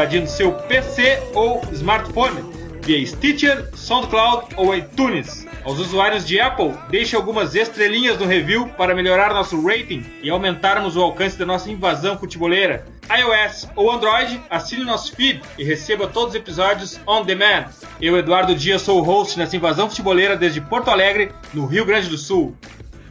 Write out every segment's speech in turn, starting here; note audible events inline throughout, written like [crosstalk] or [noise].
invadindo seu PC ou smartphone via Stitcher, SoundCloud ou iTunes. Aos usuários de Apple, deixe algumas estrelinhas no review para melhorar nosso rating e aumentarmos o alcance da nossa invasão futeboleira. iOS ou Android, assine nosso feed e receba todos os episódios on demand. Eu, Eduardo Dias, sou o host nessa invasão futeboleira desde Porto Alegre, no Rio Grande do Sul.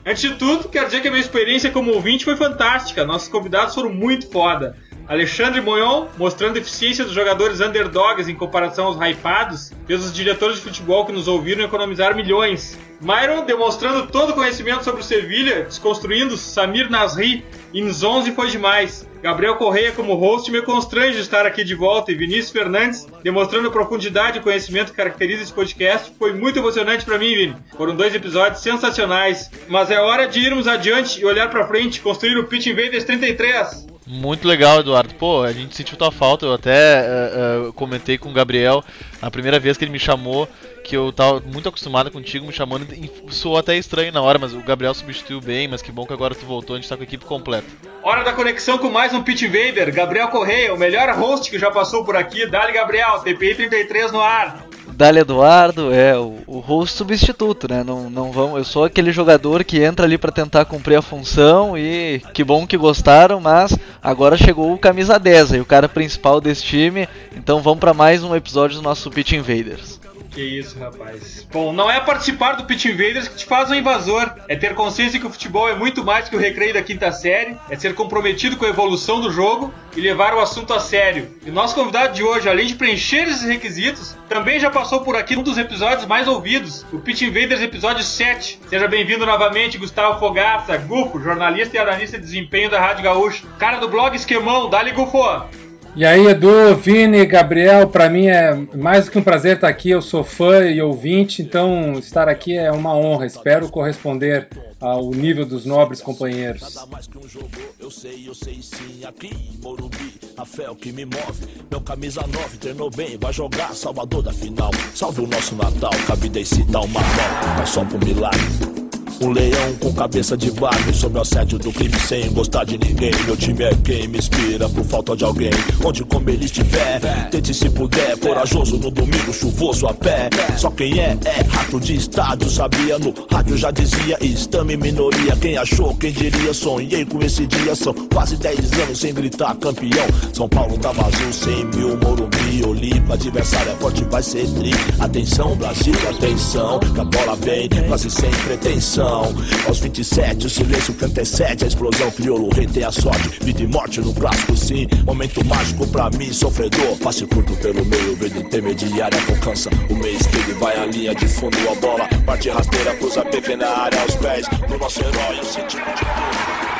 Antes de tudo, quero dizer que a minha experiência como ouvinte foi fantástica. Nossos convidados foram muito foda. Alexandre Moyon, mostrando a eficiência dos jogadores underdogs em comparação aos hypados, fez os diretores de futebol que nos ouviram economizar milhões. Myron, demonstrando todo o conhecimento sobre o Sevilha, desconstruindo Samir Nasri e Nzonzi foi demais. Gabriel Correia como host me constrange de estar aqui de volta e Vinícius Fernandes demonstrando a profundidade e conhecimento que caracteriza esse podcast. Foi muito emocionante para mim, Vini. Foram dois episódios sensacionais. Mas é hora de irmos adiante e olhar para frente, construir o Pitch Invaders 33. Muito legal, Eduardo. Pô, a gente sentiu tua falta. Eu até uh, uh, comentei com o Gabriel a primeira vez que ele me chamou, que eu tava muito acostumado contigo me chamando. Soou até estranho na hora, mas o Gabriel substituiu bem. Mas que bom que agora tu voltou, a gente tá com a equipe completa. Hora da conexão com mais um Pitch Invader. Gabriel Correia, o melhor host que já passou por aqui. Dali, Gabriel, TPI 33 no ar. Dali Eduardo é o, o host substituto, né? Não, não vão, eu sou aquele jogador que entra ali para tentar cumprir a função e que bom que gostaram, mas agora chegou o camisa 10, aí o cara principal desse time. Então vamos para mais um episódio do nosso Pitch Invaders. Que isso, rapaz. Bom, não é participar do Pitch Invaders que te faz um invasor. É ter consciência que o futebol é muito mais que o recreio da quinta série. É ser comprometido com a evolução do jogo e levar o assunto a sério. E nosso convidado de hoje, além de preencher esses requisitos, também já passou por aqui um dos episódios mais ouvidos, o Pitch Invaders episódio 7. Seja bem-vindo novamente, Gustavo Fogaça, Gufo, jornalista e analista de desempenho da Rádio Gaúcho. Cara do blog Esquemão, dali Gufo! E aí, Edu, Vini, Gabriel, para mim é mais do que um prazer estar aqui. Eu sou fã e ouvinte, então estar aqui é uma honra. Espero corresponder ao nível dos nobres companheiros. Nada mais que um jogo, eu sei, eu sei sim. Aqui em Morumbi, a fé é o que me move. Meu camisa 9 treinou bem, vai jogar Salvador da final. Salve o nosso Natal, cabe citar uma bola, mas só pro milagre. Um leão com cabeça de barro Sob o assédio do crime sem gostar de ninguém. Meu time é quem me inspira por falta de alguém. Onde como ele estiver Tente se puder. Corajoso no domingo chuvoso a pé. Só quem é, é rato de estádio Sabia no rádio já dizia Estame minoria. Quem achou, quem diria? Sonhei com esse dia. São quase 10 anos sem gritar campeão. São Paulo tá vazio 100 mil Morumbi Olipa, adversário é forte vai ser tri. Atenção Brasil, atenção Que a bola vem. Quase sem pretensão aos 27, o silêncio que antecede a explosão. Crioulo, o rei tem a sorte. Vida e morte no clássico, sim. Momento mágico pra mim, sofredor. Passe curto pelo meio, verde intermediária alcança o meio esquerdo. Vai a linha de fundo, a bola. Parte rasteira, cruza pequena área aos pés. Do nosso herói, eu senti de tudo.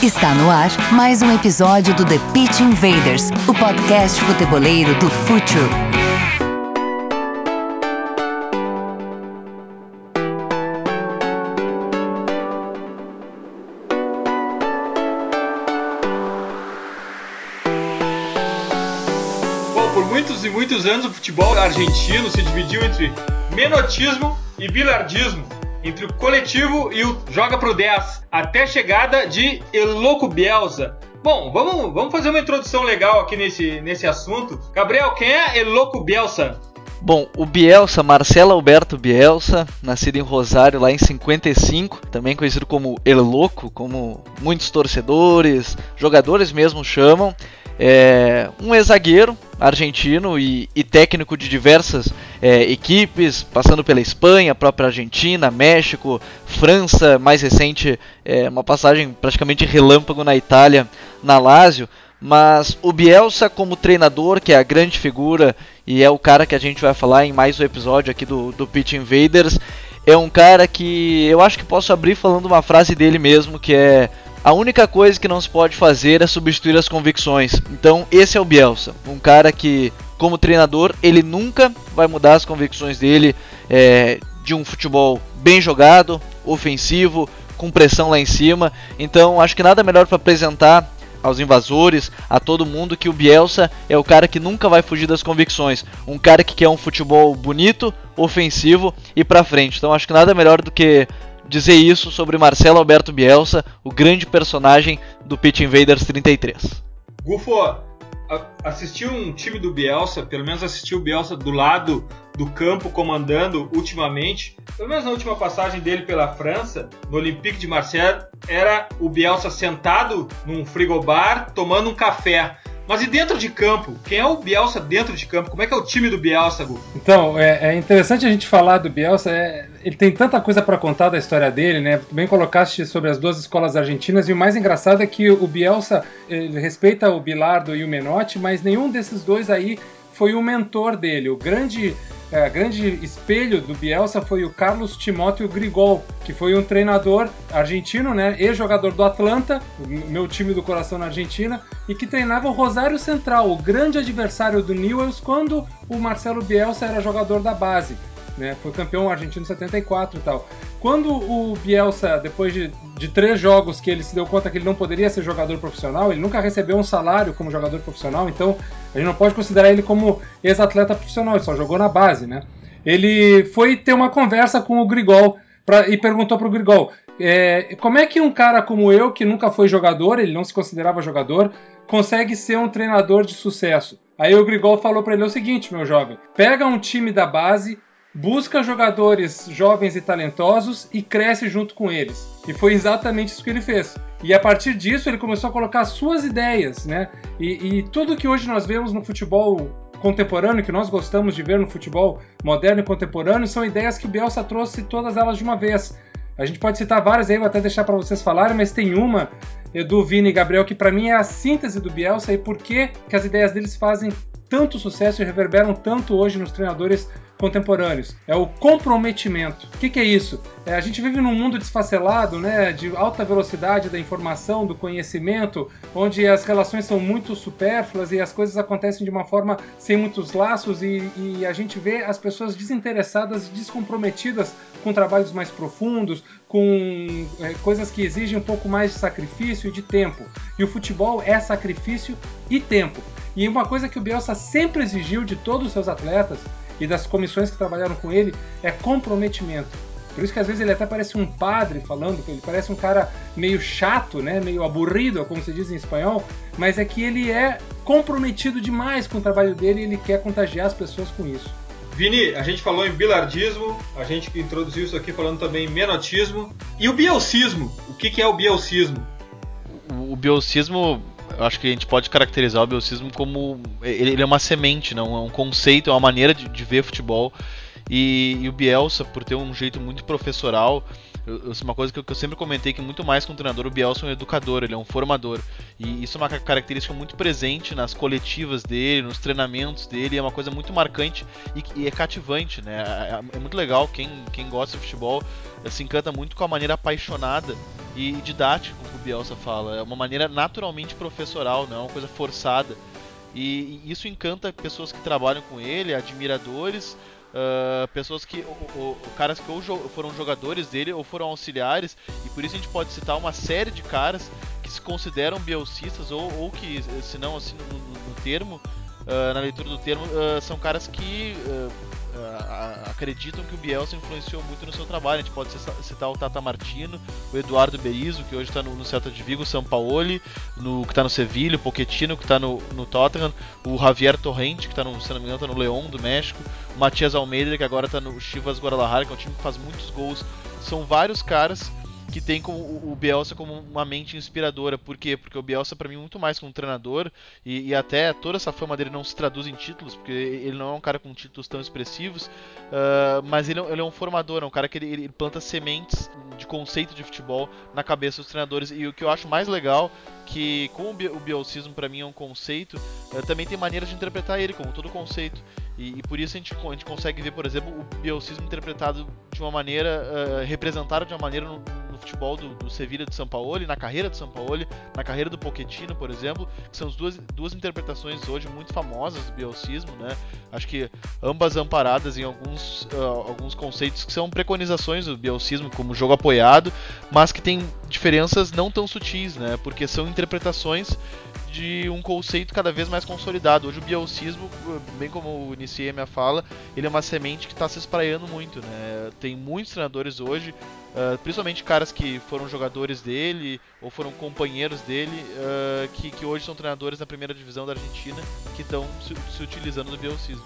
Está no ar mais um episódio do The Pitch Invaders, o podcast futeboleiro do Futuro. Muitos e muitos anos o futebol argentino se dividiu entre menotismo e bilardismo, entre o coletivo e o joga pro 10, até a chegada de El Loco Bielsa. Bom, vamos, vamos fazer uma introdução legal aqui nesse, nesse assunto. Gabriel, quem é El Loco Bielsa? Bom, o Bielsa, Marcelo Alberto Bielsa, nascido em Rosário lá em 55, também conhecido como El Loco, como muitos torcedores, jogadores mesmo chamam, é um ex-zagueiro argentino e, e, técnico de diversas é, equipes, passando pela Espanha, própria Argentina, México, França, mais recente, é, uma passagem praticamente relâmpago na Itália, na Lazio. Mas o Bielsa como treinador, que é a grande figura e é o cara que a gente vai falar em mais um episódio aqui do, do Pitch Invaders, é um cara que eu acho que posso abrir falando uma frase dele mesmo, que é a única coisa que não se pode fazer é substituir as convicções. Então, esse é o Bielsa, um cara que, como treinador, ele nunca vai mudar as convicções dele é, de um futebol bem jogado, ofensivo, com pressão lá em cima. Então, acho que nada melhor para apresentar aos invasores, a todo mundo que o Bielsa é o cara que nunca vai fugir das convicções, um cara que quer um futebol bonito, ofensivo e para frente. Então, acho que nada melhor do que dizer isso sobre Marcelo Alberto Bielsa, o grande personagem do Pitch Invaders 33. Gufo, assistiu um time do Bielsa, pelo menos assistiu o Bielsa do lado do campo comandando ultimamente, pelo menos na última passagem dele pela França, no Olympique de Marseille, era o Bielsa sentado num frigobar tomando um café. Mas e dentro de campo? Quem é o Bielsa dentro de campo? Como é que é o time do Bielsa, Gu? Então, é, é interessante a gente falar do Bielsa. É, ele tem tanta coisa para contar da história dele, né? Bem colocaste sobre as duas escolas argentinas e o mais engraçado é que o Bielsa respeita o Bilardo e o Menotti, mas nenhum desses dois aí foi o mentor dele. O grande é, grande espelho do Bielsa foi o Carlos Timóteo Grigol, que foi um treinador argentino, né, ex-jogador do Atlanta, meu time do coração na Argentina, e que treinava o Rosário Central, o grande adversário do Newells, quando o Marcelo Bielsa era jogador da base. Né, foi campeão argentino em 74 e tal. Quando o Bielsa, depois de, de três jogos que ele se deu conta que ele não poderia ser jogador profissional, ele nunca recebeu um salário como jogador profissional, então a gente não pode considerar ele como ex-atleta profissional, ele só jogou na base, né? Ele foi ter uma conversa com o Grigol pra, e perguntou pro Grigol é, como é que um cara como eu, que nunca foi jogador, ele não se considerava jogador, consegue ser um treinador de sucesso? Aí o Grigol falou para ele o seguinte, meu jovem, pega um time da base, busca jogadores jovens e talentosos e cresce junto com eles. E foi exatamente isso que ele fez. E a partir disso ele começou a colocar suas ideias, né? E, e tudo que hoje nós vemos no futebol contemporâneo, que nós gostamos de ver no futebol moderno e contemporâneo, são ideias que Bielsa trouxe todas elas de uma vez. A gente pode citar várias aí, vou até deixar para vocês falarem, mas tem uma, Edu, Vini e Gabriel, que para mim é a síntese do Bielsa e por que, que as ideias deles fazem tanto sucesso e reverberam tanto hoje nos treinadores contemporâneos. É o comprometimento. O que, que é isso? É, a gente vive num mundo desfacelado, né, de alta velocidade da informação, do conhecimento, onde as relações são muito supérfluas e as coisas acontecem de uma forma sem muitos laços e, e a gente vê as pessoas desinteressadas e descomprometidas com trabalhos mais profundos, com é, coisas que exigem um pouco mais de sacrifício e de tempo. E o futebol é sacrifício e tempo. E uma coisa que o Bielsa sempre exigiu de todos os seus atletas e das comissões que trabalharam com ele é comprometimento. Por isso que às vezes ele até parece um padre falando, ele parece um cara meio chato, né, meio aburrido, como se diz em espanhol, mas é que ele é comprometido demais com o trabalho dele e ele quer contagiar as pessoas com isso. Vini, a gente falou em bilardismo, a gente introduziu isso aqui falando também em menotismo. E o bielcismo? O que, que é o bielcismo? O, o bielcismo eu acho que a gente pode caracterizar o biocismo como ele, é uma semente, não é um conceito, é uma maneira de, de ver futebol. E, e, o Bielsa, por ter um jeito muito professoral, eu, eu, uma coisa que eu, que eu, sempre comentei que muito mais que um treinador, o Bielsa é um educador, ele é um formador. E isso é uma característica muito presente nas coletivas dele, nos treinamentos dele, é uma coisa muito marcante e, e é cativante, né? É, é, é, muito legal, quem, quem gosta de futebol se encanta muito com a maneira apaixonada e didática que o Bielsa fala. É uma maneira naturalmente professoral, não é uma coisa forçada. E, e isso encanta pessoas que trabalham com ele, admiradores, Uh, pessoas que o, o, caras que ou foram jogadores dele ou foram auxiliares e por isso a gente pode citar uma série de caras que se consideram bielcistas ou, ou que se não assim no, no termo uh, na leitura do termo uh, são caras que uh, acreditam que o Bielsa influenciou muito no seu trabalho. A gente pode citar o Tata Martino, o Eduardo Berizzo, que hoje está no, no Celta de Vigo, o Sampaoli, no, que está no Sevilha, o Pochettino, que está no, no Tottenham, o Javier Torrente, que está no, se não me engano, tá no León do México, o Matias Almeida, que agora está no Chivas Guadalajara, que é um time que faz muitos gols. São vários caras que tem como o Bielsa como uma mente inspiradora. Por quê? Porque o Bielsa, para mim, é muito mais que um treinador, e, e, até toda essa fama dele não se traduz em títulos, porque ele não é um cara com títulos tão expressivos, uh, mas ele, é ele, é um formador, é um cara que ele, ele planta sementes conceito de futebol na cabeça dos treinadores. E o que eu acho mais legal que com o, bi o bielcismo para mim é um conceito, uh, também tem maneiras de interpretar ele como todo conceito. E, e, por isso a gente, a gente consegue ver, por exemplo, o bielcismo interpretado de uma maneira, uh, representado de uma maneira no, no futebol do, do Sevilla de São Paulo, na carreira de São Paulo, na carreira do Pochettino, por exemplo, que são as duas, duas interpretações hoje muito famosas do bielcismo, né? Acho que ambas amparadas em alguns, uh, alguns conceitos que são preconizações do bielcismo, como jogo apoiado, mas que tem diferenças não tão sutis, né? Porque são interpretações de um conceito cada vez mais consolidado. Hoje o bielcismo, bem como iniciei a minha fala, ele é uma semente que está se espraiando muito, né? Tem muitos treinadores hoje, uh, principalmente caras que foram jogadores dele ou foram companheiros dele, uh, que, que hoje são treinadores na primeira divisão da Argentina, que estão se, se utilizando do bielcismo.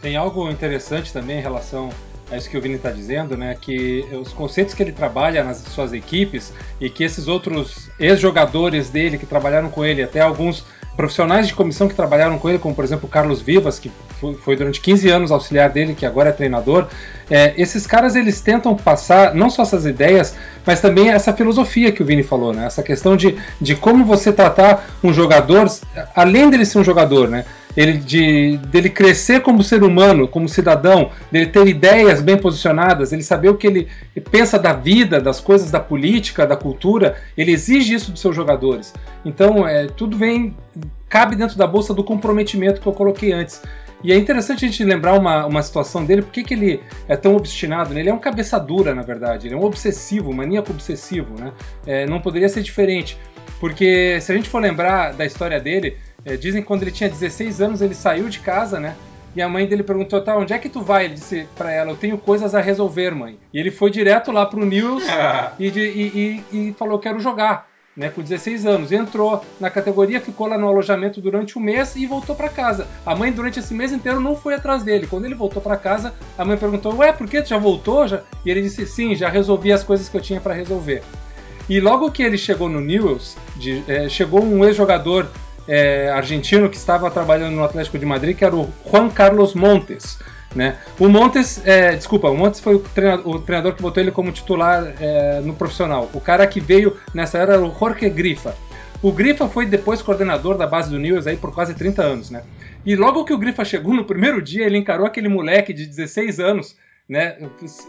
Tem algo interessante também em relação é isso que o Vini está dizendo, né? Que os conceitos que ele trabalha nas suas equipes e que esses outros ex-jogadores dele que trabalharam com ele, até alguns profissionais de comissão que trabalharam com ele, como por exemplo o Carlos Vivas, que foi durante 15 anos auxiliar dele, que agora é treinador, é, esses caras eles tentam passar não só essas ideias, mas também essa filosofia que o Vini falou, né? Essa questão de, de como você tratar um jogador, além dele ser um jogador, né? Ele de dele crescer como ser humano, como cidadão, dele ter ideias bem posicionadas, ele saber o que ele pensa da vida, das coisas da política, da cultura, ele exige isso dos seus jogadores. Então, é, tudo vem cabe dentro da bolsa do comprometimento que eu coloquei antes. E é interessante a gente lembrar uma, uma situação dele, porque que ele é tão obstinado, né? Ele é um cabeça dura, na verdade, ele é um obsessivo, maníaco obsessivo, né? É, não poderia ser diferente. Porque se a gente for lembrar da história dele, é, dizem que quando ele tinha 16 anos ele saiu de casa, né? E a mãe dele perguntou, tá, onde é que tu vai? Ele disse para ela, eu tenho coisas a resolver, mãe. E ele foi direto lá pro News [laughs] e, de, e, e, e, falou, quero jogar, né, com 16 anos. Entrou na categoria, ficou lá no alojamento durante um mês e voltou para casa. A mãe, durante esse mês inteiro, não foi atrás dele. Quando ele voltou para casa, a mãe perguntou, ué, por que tu já voltou? Já? E ele disse, sim, já resolvi as coisas que eu tinha para resolver. E logo que ele chegou no News, de, é, chegou um ex-jogador é, argentino que estava trabalhando no Atlético de Madrid, que era o Juan Carlos Montes. Né? O Montes, é, desculpa, o Montes foi o treinador, o treinador, que botou ele como titular é, no profissional. O cara que veio nessa era era o Jorge Grifa. O Grifa foi depois coordenador da base do News aí por quase 30 anos, né? E logo que o Grifa chegou no primeiro dia, ele encarou aquele moleque de 16 anos, né,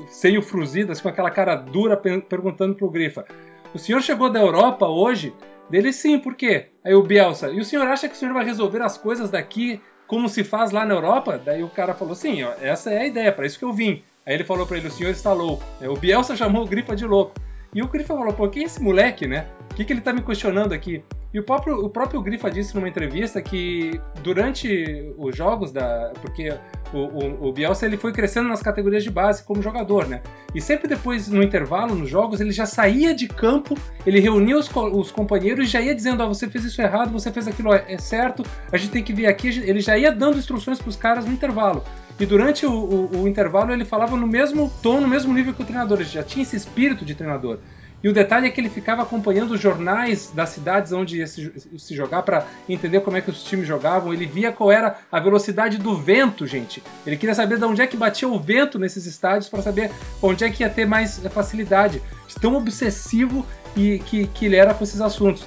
seio fruzido, assim, com aquela cara dura, perguntando pro Grifa: "O senhor chegou da Europa hoje dele sim, por quê? Aí o Bielsa, e o senhor acha que o senhor vai resolver as coisas daqui como se faz lá na Europa? Daí o cara falou, sim, ó, essa é a ideia, para isso que eu vim. Aí ele falou para ele, o senhor está louco. O Bielsa chamou o Grifa de louco. E o Grifa falou, pô, quem é esse moleque, né? O que, que ele tá me questionando aqui? E o próprio, o próprio Grifa disse numa entrevista que durante os jogos da. Porque o, o, o, Bielsa ele foi crescendo nas categorias de base como jogador, né? E sempre depois, no intervalo, nos jogos, ele já saía de campo, ele reunia os, os companheiros e já ia dizendo: Ó, oh, você fez isso errado, você fez aquilo é certo, a gente tem que vir aqui. Ele já ia dando instruções para os caras no intervalo. E durante o, o, o intervalo ele falava no mesmo tom, no mesmo nível que o treinador, ele já tinha esse espírito de treinador. E o detalhe é que ele ficava acompanhando os jornais das cidades onde ia se, se jogar para entender como é que os times jogavam. Ele via qual era a velocidade do vento, gente. Ele queria saber de onde é que batia o vento nesses estádios para saber onde é que ia ter mais facilidade. Tão obsessivo e que, que ele era com esses assuntos.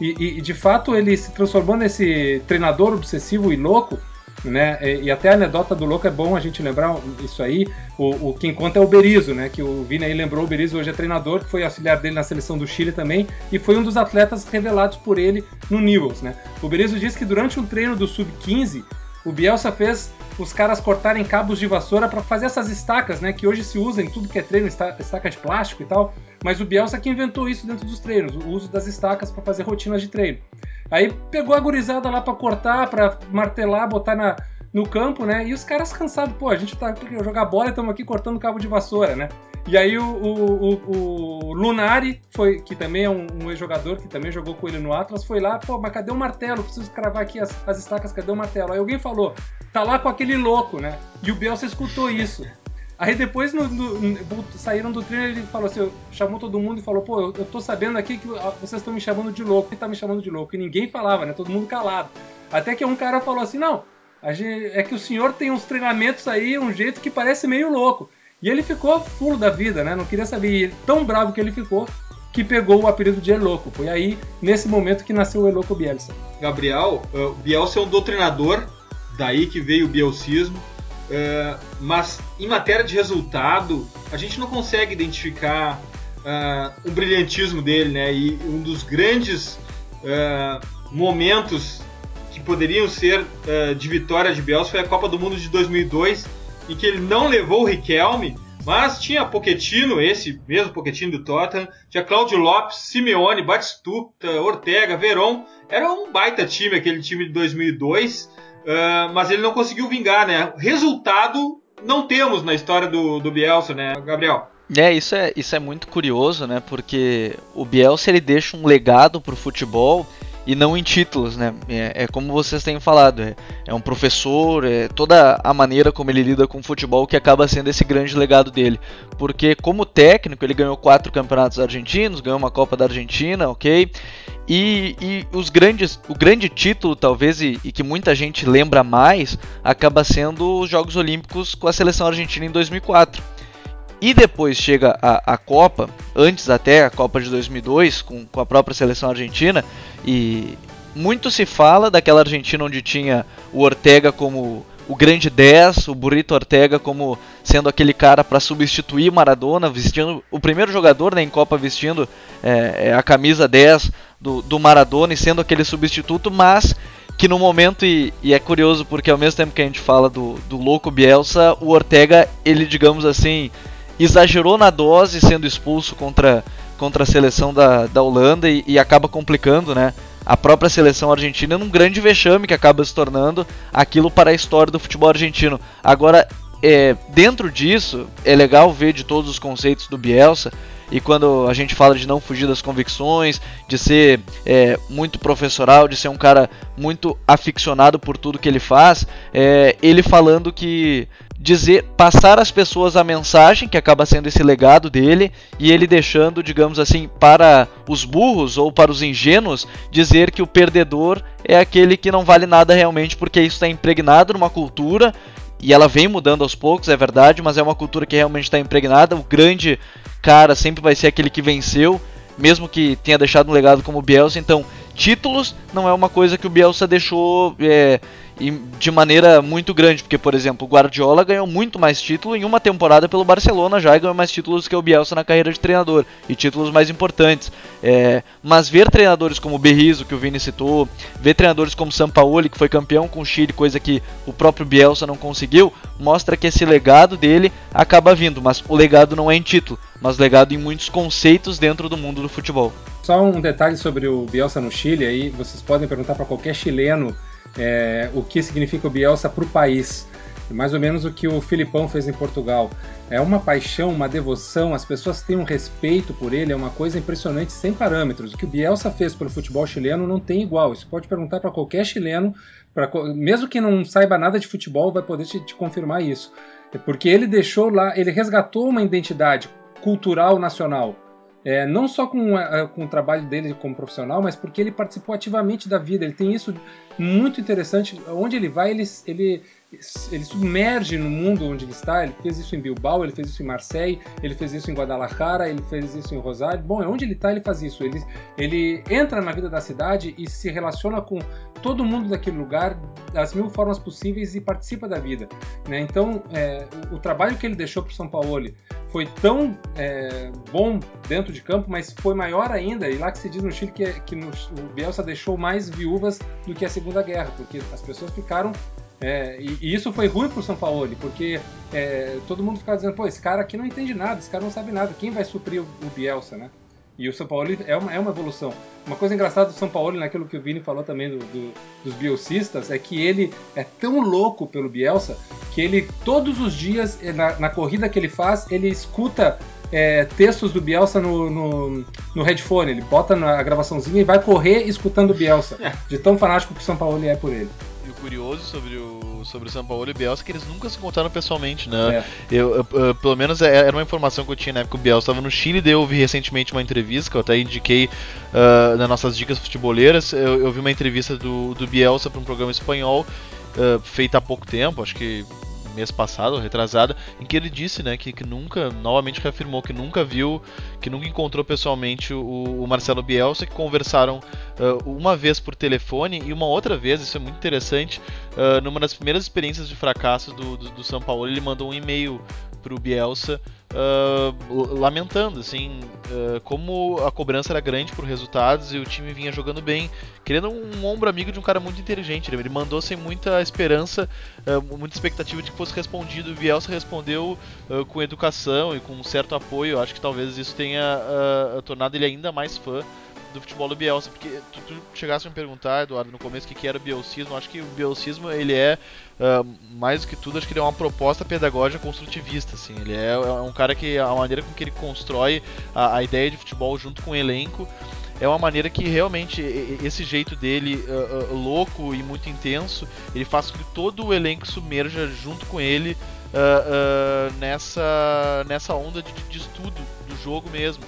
E, e, de fato ele se transformou nesse treinador obsessivo e louco né? E, até a anedota do louco é bom a gente lembrar isso aí. O, o quem conta é o Berizzo, né? Que o Vini aí lembrou, o Berizzo hoje é treinador, que foi auxiliar dele na seleção do Chile também, e foi um dos atletas revelados por ele no Newells, né? O Berizzo disse que durante um treino do Sub-15, o Bielsa fez os caras cortarem cabos de vassoura para fazer essas estacas, né? Que hoje se usa em tudo que é treino, estaca de plástico e tal. Mas o Bielsa que inventou isso dentro dos treinos, o uso das estacas para fazer rotinas de treino. Aí pegou a gurizada lá para cortar, para martelar, botar na, no campo, né? E os caras cansados, pô, a gente tá aqui jogar bola e estamos aqui cortando cabo de vassoura, né? E aí o, o, o, o Lunari, foi, que também é um, um ex-jogador, que também jogou com ele no Atlas, foi lá, pô, mas cadê o martelo? Preciso cravar aqui as, as estacas, cadê o martelo? Aí alguém falou, tá lá com aquele louco, né? E o Bielsa escutou isso. Aí depois no, no, saíram do treino ele falou assim, chamou todo mundo e falou, pô, eu, eu tô sabendo aqui que vocês estão me chamando de louco, quem tá me chamando de louco? E ninguém falava, né? Todo mundo calado. Até que um cara falou assim, não, gente, é que o senhor tem uns treinamentos aí, um jeito que parece meio louco. E ele ficou fulo da vida, né? Não queria saber. E tão bravo que ele ficou que pegou o apelido de Eloco. Foi aí, nesse momento, que nasceu o Eloco Bielsa. Gabriel, uh, Bielsa é um doutrinador, daí que veio o bielcismo. Uh, mas em matéria de resultado, a gente não consegue identificar uh, o brilhantismo dele, né? E um dos grandes uh, momentos que poderiam ser uh, de vitória de Bielsa foi a Copa do Mundo de 2002, em que ele não levou o Riquelme, mas tinha Pochettino, esse mesmo Pochettino do Tottenham, tinha Cláudio Lopes, Simeone, Batistuta, Ortega, Veron. Era um baita time aquele time de 2002, uh, mas ele não conseguiu vingar, né? Resultado não temos na história do, do Bielsa, né, Gabriel? É isso, é, isso é muito curioso, né? Porque o Bielsa ele deixa um legado pro futebol e não em títulos, né? É, é como vocês têm falado, é, é, um professor, é toda a maneira como ele lida com o futebol que acaba sendo esse grande legado dele. Porque como técnico ele ganhou quatro campeonatos argentinos, ganhou uma Copa da Argentina, ok? E, e os grandes, o grande título talvez e, e que muita gente lembra mais acaba sendo os Jogos Olímpicos com a seleção argentina em 2004 e depois chega a, a Copa, antes até a Copa de 2002, com, com a própria seleção argentina, e muito se fala daquela Argentina onde tinha o Ortega como o grande 10, o Burrito Ortega como sendo aquele cara para substituir Maradona, vestindo o primeiro jogador né, em Copa vestindo é, a camisa 10 do, do Maradona e sendo aquele substituto, mas que no momento, e, e, é curioso porque ao mesmo tempo que a gente fala do, do louco Bielsa, o Ortega, ele digamos assim, exagerou na dose sendo expulso contra, contra a seleção da, da Holanda e, e acaba complicando né, a própria seleção argentina num grande vexame que acaba se tornando aquilo para a história do futebol argentino. Agora, é, dentro disso, é legal ver de todos os conceitos do Bielsa. E quando a gente fala de não fugir das convicções, de ser é, muito professoral, de ser um cara muito aficionado por tudo que ele faz, é, ele falando que dizer, passar às pessoas a mensagem que acaba sendo esse legado dele e ele deixando, digamos assim, para os burros ou para os ingênuos dizer que o perdedor é aquele que não vale nada realmente porque isso está impregnado numa cultura e ela vem mudando aos poucos, é verdade, mas é uma cultura que realmente está impregnada. O grande cara sempre vai ser aquele que venceu, mesmo que tenha deixado um legado como Bielsa. Então, títulos não é uma coisa que o Bielsa deixou é, de maneira muito grande, porque, por exemplo, o Guardiola ganhou muito mais títulos em uma temporada pelo Barcelona já e ganhou mais títulos que o Bielsa na carreira de treinador, e títulos mais importantes. É, mas ver treinadores como o Berrizo, que o Vini citou, ver treinadores como Sampaoli, que foi campeão com o Chile, coisa que o próprio Bielsa não conseguiu, mostra que esse legado dele acaba vindo, mas o legado não é em título, mas legado em muitos conceitos dentro do mundo do futebol. Só um detalhe sobre o Bielsa no Chile, aí vocês podem perguntar para qualquer chileno é, o que significa o Bielsa para o país. Mais ou menos o que o Filipão fez em Portugal. É uma paixão, uma devoção, as pessoas têm um respeito por ele, é uma coisa impressionante, sem parâmetros. O que o Bielsa fez pelo futebol chileno não tem igual. Isso pode perguntar para qualquer chileno, pra, mesmo que não saiba nada de futebol, vai poder te, te confirmar isso. É porque ele deixou lá, ele resgatou uma identidade cultural nacional. É, não só com, é, com o trabalho dele como profissional, mas porque ele participou ativamente da vida. Ele tem isso muito interessante. Onde ele vai, ele, ele, ele submerge no mundo onde ele está. Ele fez isso em Bilbao, ele fez isso em Marseille, ele fez isso em Guadalajara, ele fez isso em Rosário. Bom, onde ele está, ele faz isso. Ele, ele entra na vida da cidade e se relaciona com todo mundo daquele lugar das mil formas possíveis e participa da vida. Né? Então, é, o, trabalho que ele deixou para o São Paulo foi tão é, bom dentro de campo, mas foi maior ainda, e lá que se diz no Chile que, que no, o Bielsa deixou mais viúvas do que a Segunda Guerra, porque as pessoas ficaram. É, e, e, isso foi ruim para o São Paulo, porque é, todo mundo ficava dizendo: pô, esse cara aqui não entende nada, esse cara não sabe nada, quem vai suprir o, o Bielsa, né? E o São Paulo é uma, é uma evolução. Uma coisa engraçada do São Paulo, naquilo que o Vini falou também do, do, dos bielcistas, é que ele é tão louco pelo Bielsa que ele, todos os dias, na, na corrida que ele faz, ele escuta é, textos do Bielsa no, no, no, headphone. Ele bota na gravaçãozinha e vai correr escutando o Bielsa. É. De tão fanático que o São Paulo é por ele. E o curioso sobre o, sobre o São Paulo e o Bielsa é que eles nunca se encontraram pessoalmente, né? É. Eu, eu, eu, pelo menos é, era uma informação que eu tinha na época que o Bielsa estava no Chile, daí eu ouvi recentemente uma entrevista que eu até indiquei uh, nas nossas dicas futeboleiras. Eu, eu vi uma entrevista do, do Bielsa para um programa espanhol uh, feita há pouco tempo, acho que mês passado, retrasado, em que ele disse, né, que, que nunca, novamente reafirmou que nunca viu, que nunca encontrou pessoalmente o, o Marcelo Bielsa, que conversaram uh, uma vez por telefone e uma outra vez, isso é muito interessante, uh, numa das primeiras experiências de fracasso do, do, do São Paulo, ele mandou um e-mail pro Bielsa uh, lamentando assim uh, como a cobrança era grande por resultados e o time vinha jogando bem, querendo um ombro amigo de um cara muito inteligente. Ele mandou sem muita esperança, uh, muita expectativa de que fosse respondido. O Bielsa respondeu com educação e com um certo apoio. Acho que talvez isso tenha tornado ele ainda mais fã do futebol do Bielsa, porque tu, tu chegasse a me perguntar, Eduardo, no começo, o que, que era o bielcismo, acho que o bielcismo, ele é, uh, mais do que tudo, acho que ele é uma proposta pedagógica construtivista, assim, ele é, é um cara que, a maneira com que ele constrói a, a ideia de futebol junto com o elenco, é uma maneira que realmente esse jeito dele uh, uh, louco e muito intenso, ele faz com que todo o elenco submerja junto com ele uh, nessa, nessa onda de, de estudo do jogo mesmo.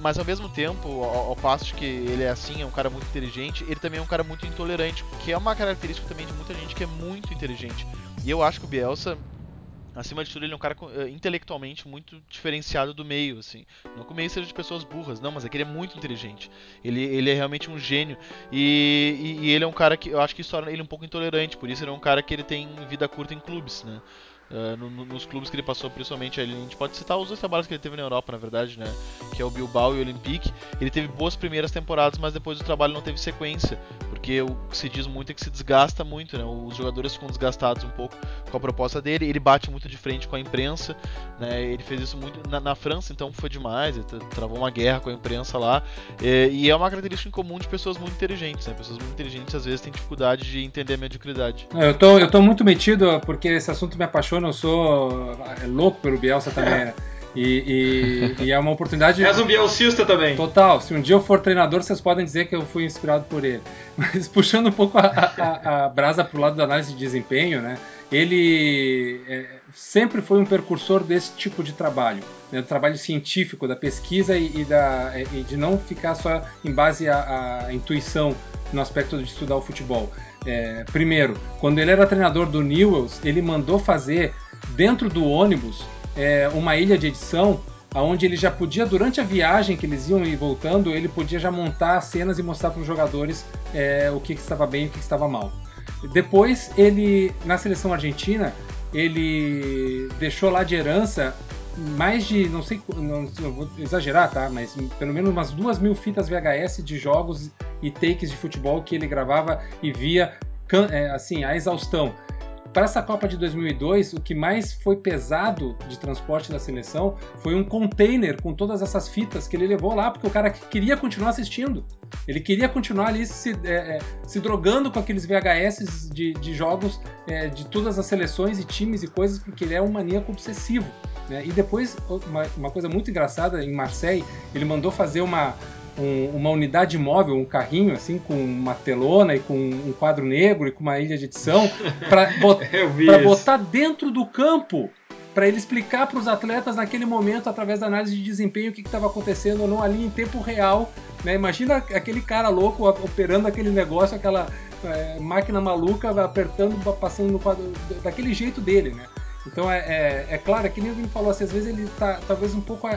Mas ao mesmo tempo, ao, ao, passo que ele é assim, é um cara muito inteligente, ele também é um cara muito intolerante, que é uma característica também de muita gente que é muito inteligente. E eu acho que o Bielsa, acima de tudo, ele é um cara uh, intelectualmente muito diferenciado do meio, assim. Não que o meio seja de pessoas burras, não, mas é que ele é muito inteligente. Ele, ele é realmente um gênio. E, e, e ele é um cara que eu acho que isso torna ele um pouco intolerante, por isso ele é um cara que ele tem vida curta em clubes, né? Uh, no, nos clubes que ele passou, principalmente a gente pode citar os dois trabalhos que ele teve na Europa, na verdade, né? Que é o Bilbao e o Olympique. Ele teve boas primeiras temporadas, mas depois o trabalho não teve sequência, porque o que se diz muito é que se desgasta muito, né? Os jogadores ficam desgastados um pouco com a proposta dele. Ele bate muito de frente com a imprensa, né? Ele fez isso muito na, na França, então foi demais. Ele travou uma guerra com a imprensa lá. E, e, é uma característica comum de pessoas muito inteligentes, né? Pessoas muito inteligentes às vezes têm dificuldade de entender a mediocridade. Eu tô, eu tô muito metido porque esse assunto me apaixona eu sou é louco pelo Bielsa também, né? [laughs] E, e, e, é uma oportunidade. És um bielcista também. Total. Se um dia eu for treinador, vocês podem dizer que eu fui inspirado por ele. [laughs] Mas puxando um pouco a, a, a brasa pro lado da análise de desempenho, né? Ele é, sempre foi um percursor desse tipo de trabalho, né? do trabalho científico, da pesquisa e, e da, e de não ficar só em base à, à intuição no aspecto de estudar o futebol. É, primeiro, quando ele era treinador do Newells, ele mandou fazer dentro do ônibus é, uma ilha de edição onde ele já podia, durante a viagem que eles iam e voltando, ele podia já montar cenas e mostrar para os jogadores é, o que, que, estava bem e o que, que estava mal. Depois, ele, na seleção argentina, ele deixou lá de herança mais de, não sei, não, vou exagerar, tá? Mas pelo menos umas duas mil fitas VHS de jogos e takes de futebol que ele gravava e via, é, assim, a exaustão. Para essa Copa de 2002, o que mais foi pesado de transporte da seleção foi um container com todas essas fitas que ele levou lá, porque o cara queria continuar assistindo. Ele queria continuar ali se, é, é se drogando com aqueles VHS de, de jogos é, de todas as seleções e times e coisas, porque ele é um maníaco obsessivo. Né? E depois, uma, uma, coisa muito engraçada, em Marseille, ele mandou fazer uma, um, uma unidade móvel, um carrinho assim, com uma telona e com um quadro negro e com uma ilha de edição, [laughs] para bot [laughs] botar dentro do campo para ele explicar para os atletas naquele momento, através da análise de desempenho, o que estava acontecendo ou não ali em tempo real. Né? Imagina aquele cara louco operando aquele negócio, aquela é, máquina maluca, apertando, passando no quadro, daquele jeito dele. Né? Então é, é, é claro, é que nem o falou, assim, às vezes ele está talvez um pouco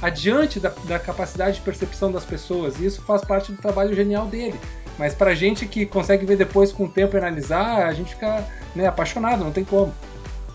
adiante da, da, capacidade de percepção das pessoas, e isso faz parte do trabalho genial dele. Mas pra gente que consegue ver depois com o tempo e analisar, a gente fica né, apaixonado, não tem como.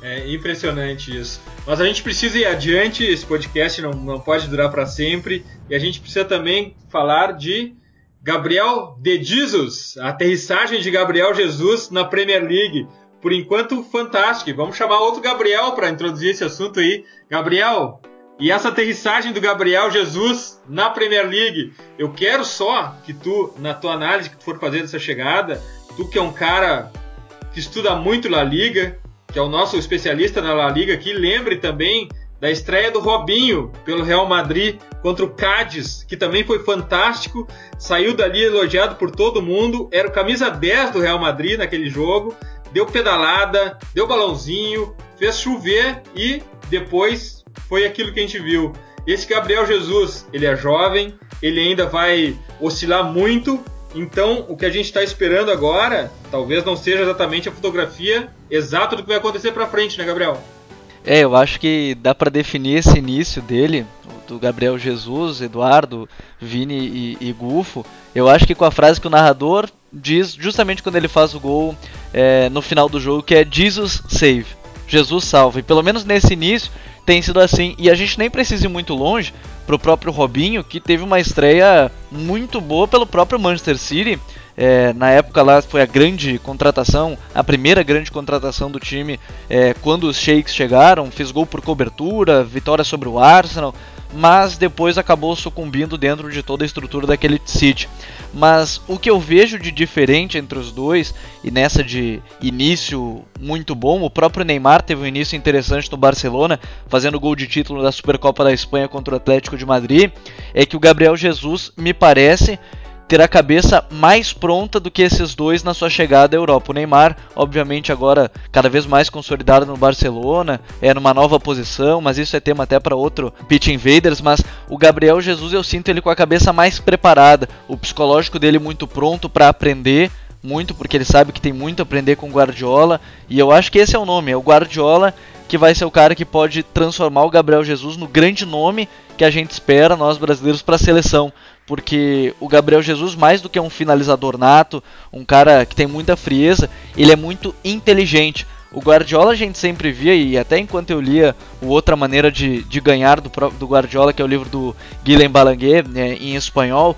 É impressionante isso. Mas a gente precisa ir adiante, esse podcast não, não pode durar para sempre, e a gente precisa também falar de Gabriel de Jesus, a aterrissagem de Gabriel Jesus na Premier League por enquanto, fantástico. Vamos chamar outro Gabriel para introduzir esse assunto aí. Gabriel, e essa aterrissagem do Gabriel Jesus na Premier League, eu quero só que tu, na tua análise que tu for fazer dessa chegada, tu que é um cara que estuda muito La Liga, que é o nosso especialista na La Liga aqui, lembre também da estreia do Robinho pelo Real Madrid contra o Cádiz, que também foi fantástico, saiu dali elogiado por todo mundo, era o camisa 10 do Real Madrid naquele jogo, deu pedalada, deu balãozinho, fez chover e depois foi aquilo que a gente viu. Esse Gabriel Jesus, ele é jovem, ele ainda vai oscilar muito Então, o que a gente está esperando agora, talvez não seja exatamente a fotografia exata do que vai acontecer para frente, né, Gabriel? É, eu acho que dá para definir esse início dele, do Gabriel Jesus, Eduardo, Vini e, e, Gufo. Eu acho que com a frase que o narrador diz justamente quando ele faz o gol é, no final do jogo, que é Jesus save, Jesus salva. E pelo menos nesse início tem sido assim. E a gente nem precisa ir muito longe para o próprio Robinho, que teve uma estreia muito boa pelo próprio Manchester City. É, na época lá foi a grande contratação, a primeira grande contratação do time é, quando os Shakes chegaram, fez gol por cobertura, vitória sobre o Arsenal, mas depois acabou sucumbindo dentro de toda a estrutura daquele City. Mas o que eu vejo de diferente entre os dois, e nessa de início muito bom, o próprio Neymar teve um início interessante no Barcelona, fazendo gol de título da Supercopa da Espanha contra o Atlético de Madrid, é que o Gabriel Jesus me parece ter a cabeça mais pronta do que esses dois na sua chegada à Europa. O Neymar, obviamente, agora cada vez mais consolidado no Barcelona, é numa nova posição, mas isso é tema até para outro Pitch Invaders. Mas o Gabriel Jesus eu sinto ele com a cabeça mais preparada, o psicológico dele muito pronto para aprender. Muito, porque ele sabe que tem muito a aprender com o Guardiola. E eu acho que esse é o nome: é o Guardiola que vai ser o cara que pode transformar o Gabriel Jesus no grande nome que a gente espera, nós brasileiros, para a seleção porque o Gabriel Jesus, mais do que um finalizador nato, um cara que tem muita frieza, ele é muito inteligente. O Guardiola a gente sempre via, e até enquanto eu lia o Outra Maneira de, de Ganhar do, do Guardiola, que é o livro do Guilherme Balanguer, né, em espanhol,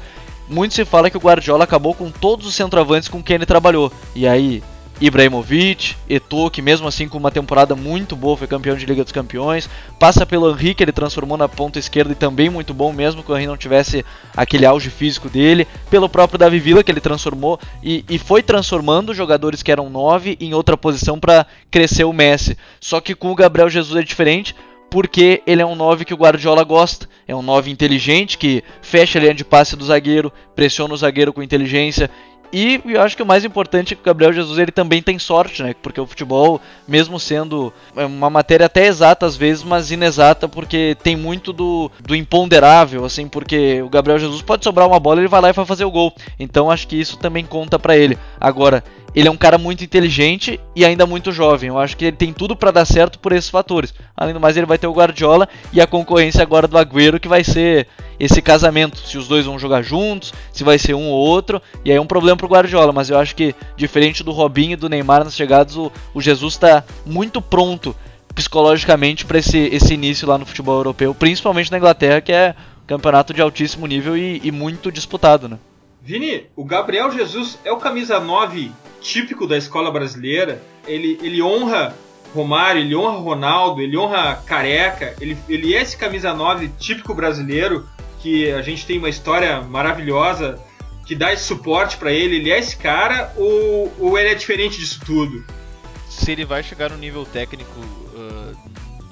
muito se fala que o Guardiola acabou com todos os centroavantes com quem ele trabalhou. E aí, Ibrahimovic, Eto'o, que mesmo assim com uma temporada muito boa foi campeão de Liga dos Campeões, passa pelo Henry que ele transformou na ponta esquerda e também muito bom mesmo que o Henry não tivesse aquele auge físico dele, pelo próprio Davi Villa que ele transformou e, e foi transformando jogadores que eram 9 em outra posição para crescer o Messi. Só que com o Gabriel Jesus é diferente, porque ele é um 9 que o Guardiola gosta. É um 9 inteligente que fecha a linha de passe do zagueiro, pressiona o zagueiro com inteligência e eu acho que o mais importante é que o Gabriel Jesus ele também tem sorte, né? Porque o futebol, mesmo sendo uma matéria até exata às vezes, mas inexata, porque tem muito do, do imponderável, assim, porque o Gabriel Jesus pode sobrar uma bola, ele vai lá e vai fazer o gol. Então acho que isso também conta para ele. Agora, ele é um cara muito inteligente e ainda muito jovem. Eu acho que ele tem tudo para dar certo por esses fatores. Além do mais, ele vai ter o Guardiola e a concorrência agora do Agüero, que vai ser esse casamento. Se os dois vão jogar juntos, se vai ser um ou outro. E aí é um problema pro Guardiola. Mas eu acho que, diferente do Robinho e do Neymar nas chegadas, o, o Jesus está muito pronto psicologicamente para esse, esse início lá no futebol europeu, principalmente na Inglaterra, que é um campeonato de altíssimo nível e, e muito disputado, né? Vini, o Gabriel Jesus é o camisa 9 típico da escola brasileira. Ele, ele honra Romário, ele honra Ronaldo, ele honra Careca. Ele, ele é esse camisa 9 típico brasileiro que a gente tem uma história maravilhosa que dá esse suporte para ele. Ele é esse cara ou, ou ele é diferente disso tudo? Se ele vai chegar no nível técnico uh,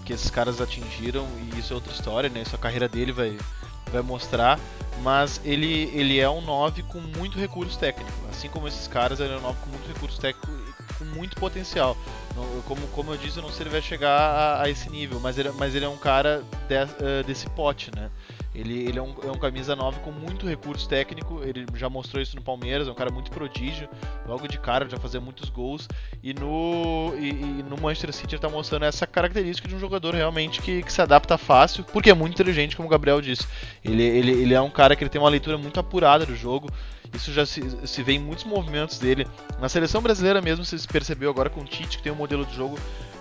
que esses caras atingiram, e isso é outra história, né? Isso a carreira dele vai, vai mostrar, mas ele, ele é um 9 com muito recurso técnico. Assim como esses caras, ele é um 9 com muito recurso técnico e com muito potencial. Como, como eu disse, eu não sei se ele vai chegar a, a esse nível, mas ele, mas ele é um cara de, uh, desse pote, né? Ele, ele é, um, é um camisa 9 com muito recurso técnico, ele já mostrou isso no Palmeiras, é um cara muito prodígio, logo de cara já fazia muitos gols, e no, e, e no Manchester City ele está mostrando essa característica de um jogador realmente que, que, se adapta fácil, porque é muito inteligente, como o Gabriel disse. Ele, ele, ele é um cara que ele tem uma leitura muito apurada do jogo, isso já se, se vê em muitos movimentos dele. Na seleção brasileira mesmo, se percebeu agora com o Tite, que tem um modelo de jogo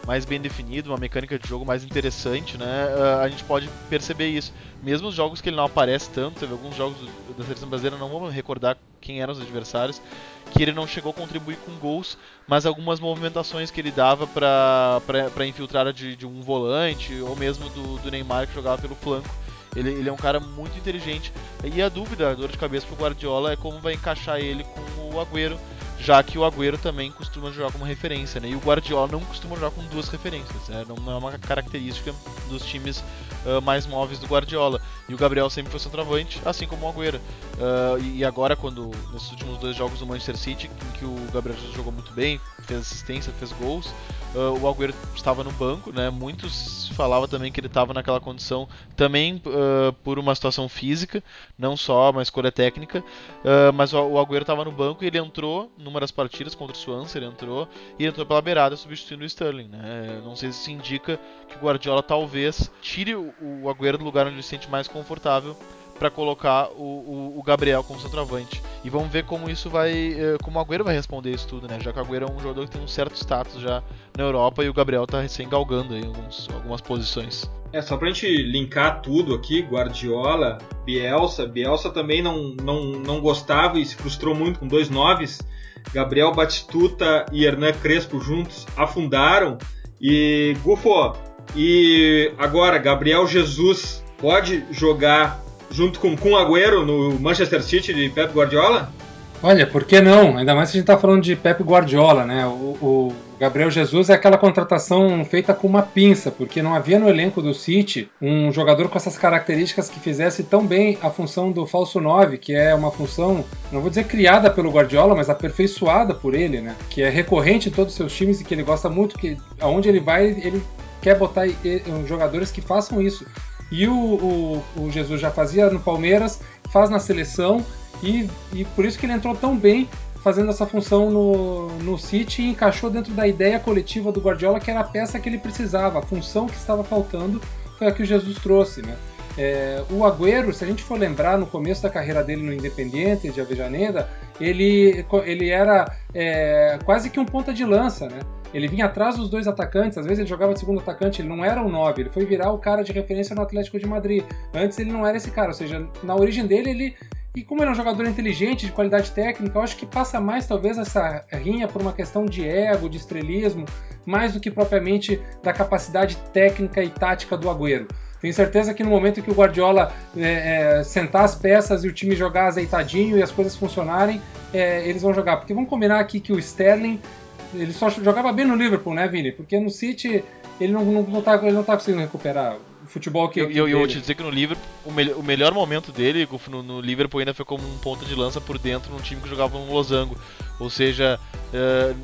mais bem definido, uma mecânica de jogo mais interessante, né? Uh, a gente pode perceber isso. Mesmo os jogos que ele não aparece tanto, teve alguns jogos da seleção brasileira, não vamos recordar quem eram os adversários, que ele não chegou a contribuir com gols, mas algumas movimentações que ele dava para infiltrar de, de, um volante, ou mesmo do, do Neymar que jogava pelo flanco. Ele, ele, é um cara muito inteligente. E a dúvida, a dor de cabeça pro Guardiola é como vai encaixar ele com o Agüero já que o Agüero também costuma jogar como referência, né? E o Guardiola não costuma jogar com duas referências, né? não é uma característica dos times uh, mais móveis do Guardiola. E o Gabriel sempre foi centroavante, assim como o Agüero. Uh, e agora, quando nesses últimos dois jogos do Manchester City, em que o Gabriel jogou muito bem, fez assistência, fez gols, uh, o Agüero estava no banco, né? Muitos falava também que ele estava naquela condição também por uma situação física, não só uma escolha técnica, mas o, o Agüero estava no banco e ele entrou numa das partidas contra o Swansea, ele entrou e entrou pela beirada substituindo o Sterling, né? Não sei se isso indica que o Guardiola talvez tire o Agüero do lugar onde ele se sente mais confortável para colocar o, o, o, Gabriel como centroavante. E vamos ver como isso vai. Eh, como o Agüero vai responder isso tudo, né? Já que o Agüero é um jogador que tem um certo status já na Europa e o Gabriel tá recém galgando aí alguns, algumas posições. É, só pra gente linkar tudo aqui, Guardiola, Bielsa. Bielsa também não, não, não gostava e se frustrou muito com dois noves. Gabriel Batistuta e Hernan Crespo juntos afundaram. E Gufo, e agora Gabriel Jesus pode jogar junto com o Agüero no Manchester City de Pep Guardiola? Olha, por que não? Ainda mais se a gente está falando de Pep Guardiola, né? O, o, Gabriel Jesus é aquela contratação feita com uma pinça, porque não havia no elenco do City um jogador com essas características que fizesse tão bem a função do falso 9, que é uma função, não vou dizer criada pelo Guardiola, mas aperfeiçoada por ele, né? Que é recorrente em todos os seus times e que ele gosta muito, que aonde ele vai, ele quer botar jogadores que façam isso. E o, o, o, Jesus já fazia no Palmeiras, faz na seleção, e, e por isso que ele entrou tão bem fazendo essa função no, no City e encaixou dentro da ideia coletiva do Guardiola, que era a peça que ele precisava, a função que estava faltando foi a que o Jesus trouxe. Né? É, o Agüero, se a gente for lembrar no começo da carreira dele no Independiente de Avejaneda, ele, ele era é, quase que um ponta de lança, né? Ele vinha atrás dos dois atacantes, às vezes ele jogava de segundo atacante, ele não era o 9, ele foi virar o cara de referência no Atlético de Madrid. Antes ele não era esse cara, ou seja, na origem dele ele e como ele é um jogador inteligente, de qualidade técnica, eu acho que passa mais talvez essa rinha por uma questão de ego, de estrelismo, mais do que propriamente da capacidade técnica e tática do Agüero. Tenho certeza que no momento que o Guardiola é, é, sentar as peças e o time jogar azeitadinho e as coisas funcionarem, é, eles vão jogar. Porque vamos combinar aqui que o Sterling ele só jogava bem no Liverpool, né, Vini? Porque no City ele não, não, não, tá, ele não tá conseguindo recuperar o futebol que. E eu, eu, eu, vou te dizer que no Liverpool, o, me, o melhor momento dele no, no, Liverpool ainda foi como um ponta de lança por dentro num time que jogava no losango. Ou seja, uh,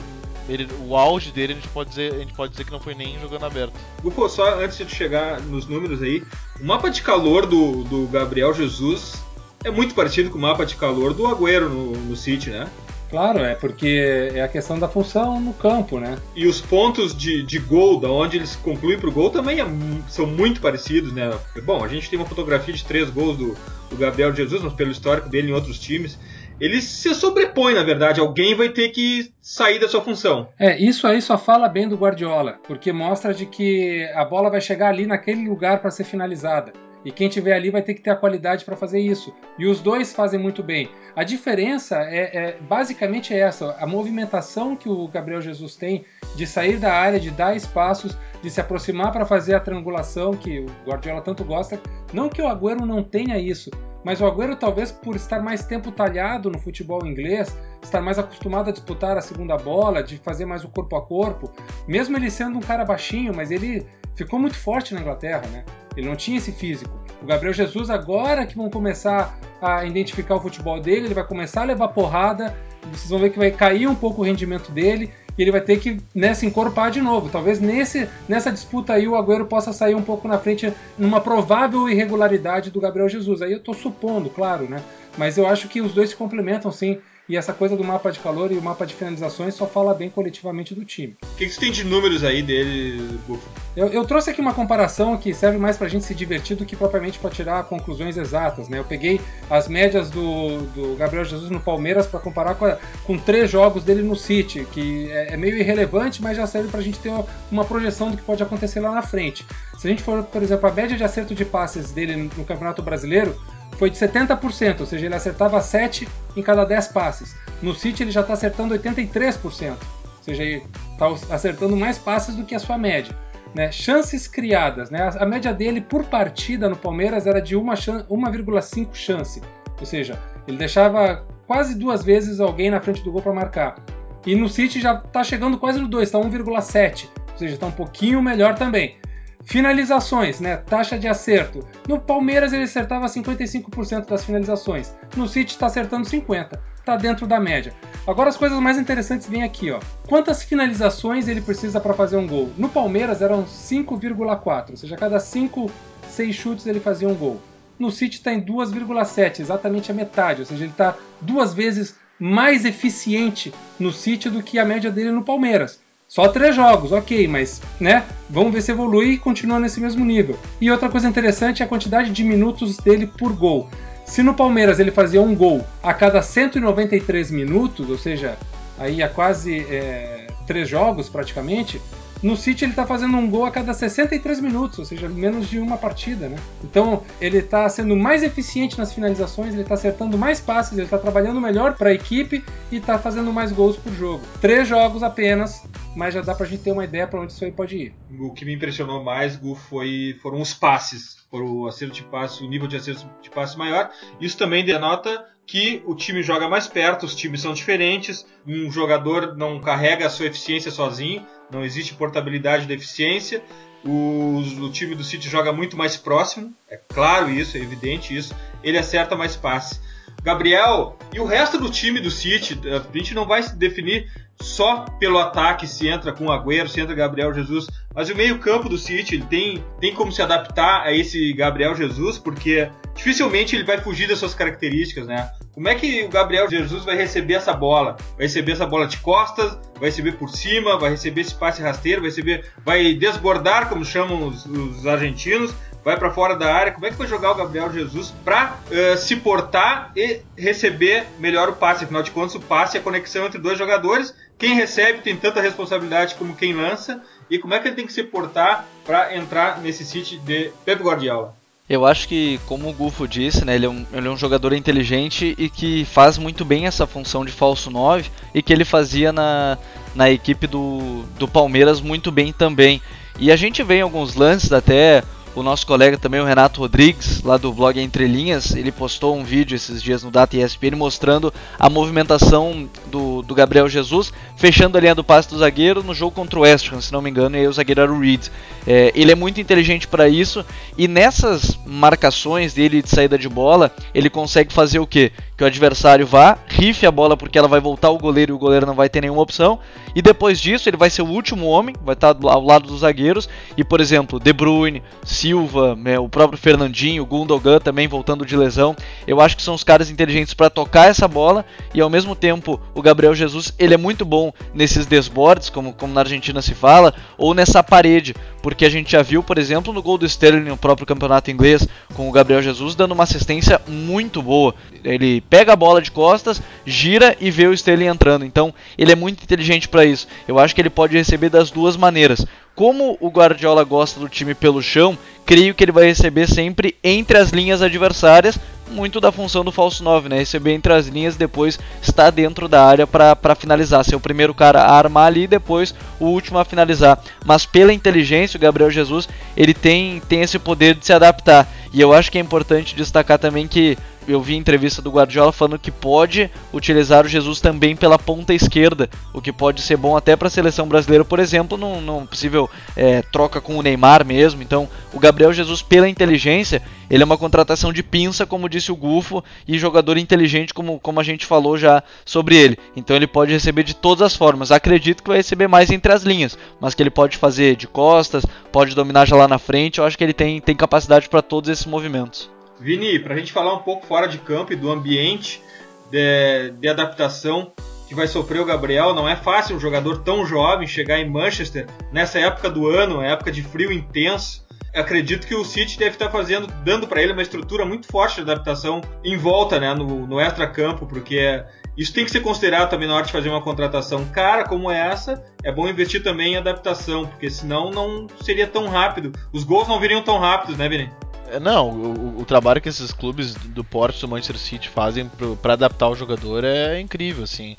ele, o auge dele a gente, pode dizer, a gente pode dizer que não foi nem jogando aberto. Gufo, só antes de chegar nos números aí, o mapa de calor do, do Gabriel Jesus é muito parecido com o mapa de calor do Agüero no, no City, né? Claro, é porque é a questão da função no campo, né? E os pontos de, de gol, da onde eles concluem pro gol, também é, são muito parecidos, né? Bom, a gente tem uma fotografia de três gols do, do Gabriel Jesus, mas pelo histórico dele em outros times ele se sobrepõe, na verdade. Alguém vai ter que sair da sua função. É, isso aí só fala bem do Guardiola, porque mostra de que a bola vai chegar ali naquele lugar para ser finalizada. E quem tiver ali vai ter que ter a qualidade para fazer isso. E os dois fazem muito bem. A diferença é, é, basicamente essa: a movimentação que o Gabriel Jesus tem de sair da área, de dar espaços, de se aproximar para fazer a triangulação que o Guardiola tanto gosta. Não que o Agüero não tenha isso, mas o Agüero talvez por estar mais tempo talhado no futebol inglês, estar mais acostumado a disputar a segunda bola, de fazer mais o corpo a corpo, mesmo ele sendo um cara baixinho, mas ele ficou muito forte na Inglaterra, né? Ele não tinha esse físico. O Gabriel Jesus, agora que vão começar a identificar o futebol dele, ele vai começar a levar porrada, vocês vão ver que vai cair um pouco o rendimento dele e ele vai ter que né, se encorpar de novo. Talvez nesse, nessa disputa aí o Agüero possa sair um pouco na frente numa provável irregularidade do Gabriel Jesus. Aí eu estou supondo, claro, né? Mas eu acho que os dois se complementam sim. E essa coisa do mapa de calor e o mapa de finalizações só fala bem coletivamente do time. O que, que você tem de números aí dele, Bufo? Eu, eu, trouxe aqui uma comparação que serve mais pra gente se divertir do que propriamente para tirar conclusões exatas. Né? Eu peguei as médias do, do Gabriel Jesus no Palmeiras para comparar com, a, com três jogos dele no City, que é, é meio irrelevante, mas já serve pra gente ter uma projeção do que pode acontecer lá na frente. Se a gente for, por exemplo, a média de acerto de passes dele no Campeonato Brasileiro, foi de 70%, ou seja, ele acertava 7 em cada 10 passes. No City ele já está acertando 83%, ou seja, ele está acertando mais passes do que a sua média. Né? Chances criadas, né? a média dele por partida no Palmeiras era de 1,5 chance, ou seja, ele deixava quase duas vezes alguém na frente do gol para marcar. E no City já está chegando quase no 2, está 1,7, ou seja, está um pouquinho melhor também. Finalizações, né? Taxa de acerto. No Palmeiras ele acertava 55% das finalizações. No City está acertando 50%. tá dentro da média. Agora as coisas mais interessantes vêm aqui, ó. Quantas finalizações ele precisa para fazer um gol? No Palmeiras eram 5,4, ou seja, a cada 5, 6 chutes ele fazia um gol. No City está em 2,7, exatamente a metade, ou seja, ele está duas vezes mais eficiente no City do que a média dele no Palmeiras. Só três jogos, ok, mas né? Vamos ver se evolui e continua nesse mesmo nível. E outra coisa interessante é a quantidade de minutos dele por gol. Se no Palmeiras ele fazia um gol a cada 193 minutos, ou seja, aí há quase é, três jogos praticamente, no City ele está fazendo um gol a cada 63 minutos, ou seja, menos de uma partida, né? Então ele está sendo mais eficiente nas finalizações, ele está acertando mais passes, ele está trabalhando melhor para a equipe e está fazendo mais gols por jogo. Três jogos apenas, mas já dá para a gente ter uma ideia para onde isso aí pode ir. O que me impressionou mais, Gu, foi, foram os passes. Foram o acerto de passe, o nível de acerto de passe maior. Isso também denota que o time joga mais perto, os times são diferentes, um jogador não carrega a sua eficiência sozinho, não existe portabilidade de eficiência. O, o, time do City joga muito mais próximo, é claro isso, é evidente isso. Ele acerta mais passe. Gabriel e o resto do time do City, a gente não vai se definir só pelo ataque se entra com o Agüero, se entra Gabriel Jesus, mas o meio-campo do City ele tem, tem como se adaptar a esse Gabriel Jesus, porque dificilmente ele vai fugir das suas características, né? Como é que o Gabriel Jesus vai receber essa bola? Vai receber essa bola de costas, vai receber por cima, vai receber esse passe rasteiro, vai receber, vai desbordar, como chamam os, os argentinos, vai para fora da área. Como é que vai jogar o Gabriel Jesus para uh, se portar e receber melhor o passe? Afinal de contas, o passe é a conexão entre dois jogadores. Quem recebe tem tanta responsabilidade como quem lança. E como é que ele tem que se portar para entrar nesse City de Pep Guardiola? Eu acho que, como o Gufo disse, né, ele, é um, ele é um jogador inteligente e que faz muito bem essa função de falso 9 e que ele fazia na, na equipe do, do Palmeiras muito bem também. E a gente vê em alguns lances até o nosso colega também, o Renato Rodrigues, lá do blog Entre Linhas, ele postou um vídeo esses dias no Data ESPN mostrando a movimentação do, do Gabriel Jesus, fechando a linha do passe do zagueiro no jogo contra o West Ham, se não me engano, e aí o zagueiro era o Reed. É, ele é muito inteligente para isso, e nessas marcações dele de saída de bola, ele consegue fazer o quê? Que o adversário vá, rife a bola porque ela vai voltar ao goleiro e o goleiro não vai ter nenhuma opção, e depois disso ele vai ser o último homem, vai estar ao lado dos zagueiros, e por exemplo, De Bruyne, Silva, né, o próprio Fernandinho, Gundogan também voltando de lesão. Eu acho que são os caras inteligentes para tocar essa bola e ao mesmo tempo o Gabriel Jesus ele é muito bom nesses desbordes, como, como na Argentina se fala, ou nessa parede, porque a gente já viu, por exemplo, no gol do Sterling no próprio campeonato inglês, com o Gabriel Jesus dando uma assistência muito boa. Ele pega a bola de costas, gira e vê o Sterling entrando. Então ele é muito inteligente para isso. Eu acho que ele pode receber das duas maneiras. Como o Guardiola gosta do time pelo chão, creio que ele vai receber sempre entre as linhas adversárias, muito da função do falso 9, né? Receber entre as linhas depois estar dentro da área para finalizar, ser o primeiro cara a armar ali e depois o último a finalizar. Mas pela inteligência, o Gabriel Jesus, ele tem, tem esse poder de se adaptar. E eu acho que é importante destacar também que eu vi entrevista do Guardiola falando que pode utilizar o Jesus também pela ponta esquerda, o que pode ser bom até para a seleção brasileira, por exemplo, num, num possível é, troca com o Neymar mesmo. Então, o Gabriel Jesus, pela inteligência, ele é uma contratação de pinça, como disse o Gufo, e jogador inteligente, como, como a gente falou já sobre ele. Então, ele pode receber de todas as formas. Acredito que vai receber mais entre as linhas, mas que ele pode fazer de costas, pode dominar já lá na frente. Eu acho que ele tem, tem capacidade para todos esses movimentos. Vini, para a gente falar um pouco fora de campo e do ambiente de, de, adaptação que vai sofrer o Gabriel, não é fácil um jogador tão jovem chegar em Manchester nessa época do ano, época de frio intenso. Acredito que o City deve estar fazendo, dando para ele uma estrutura muito forte de adaptação em volta, né, no, no extra-campo, porque isso tem que ser considerado também na hora de fazer uma contratação cara como essa. É bom investir também em adaptação, porque senão não seria tão rápido. Os gols não viriam tão rápidos, né, Vini? É, não, o, o, trabalho que esses clubes do Porto do Manchester City fazem para adaptar o jogador é incrível, assim.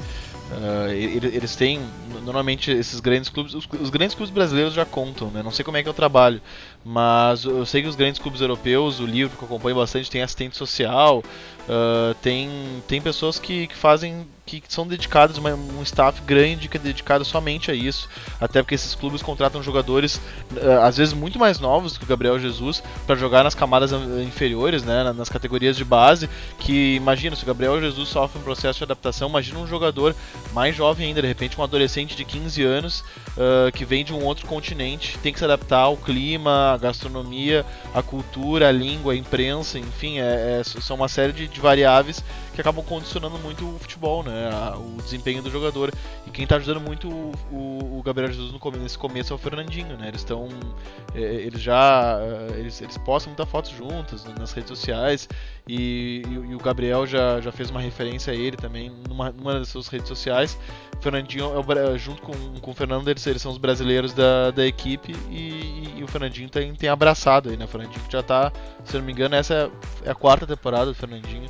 Uh, eles têm normalmente esses grandes clubes, os, os, grandes clubes brasileiros já contam, né? Não sei como é que é o trabalho, mas eu sei que os grandes clubes europeus, o livro que eu acompanho bastante, tem assistente social, uh, tem tem pessoas que, que fazem que são dedicados, uma, um staff grande que é dedicado somente a isso, até porque esses clubes contratam jogadores uh, às vezes muito mais novos que o Gabriel Jesus para jogar nas camadas inferiores, né, nas categorias de base, que imagina, se o Gabriel Jesus sofre um processo de adaptação, imagina um jogador mais jovem ainda, de repente um adolescente de 15 anos uh, que vem de um outro continente, tem que se adaptar ao clima, à gastronomia, à cultura, à língua, à imprensa, enfim, é, é, são uma série de, de variáveis que acabam condicionando muito o futebol, né? o desempenho do jogador. E quem está ajudando muito o, o, o, Gabriel Jesus começo, nesse começo é o Fernandinho, né? Eles estão. É, eles já. É, eles, eles postam muita fotos juntos nas redes sociais. E, e, e, o Gabriel já, já fez uma referência a ele também numa, numa das suas redes sociais. O Fernandinho, é o, junto com, com o Fernando, eles, eles são os brasileiros da, da equipe e, e o Fernandinho tem, tem abraçado aí, né? O Fernandinho já está, se não me engano, essa é a quarta temporada do Fernandinho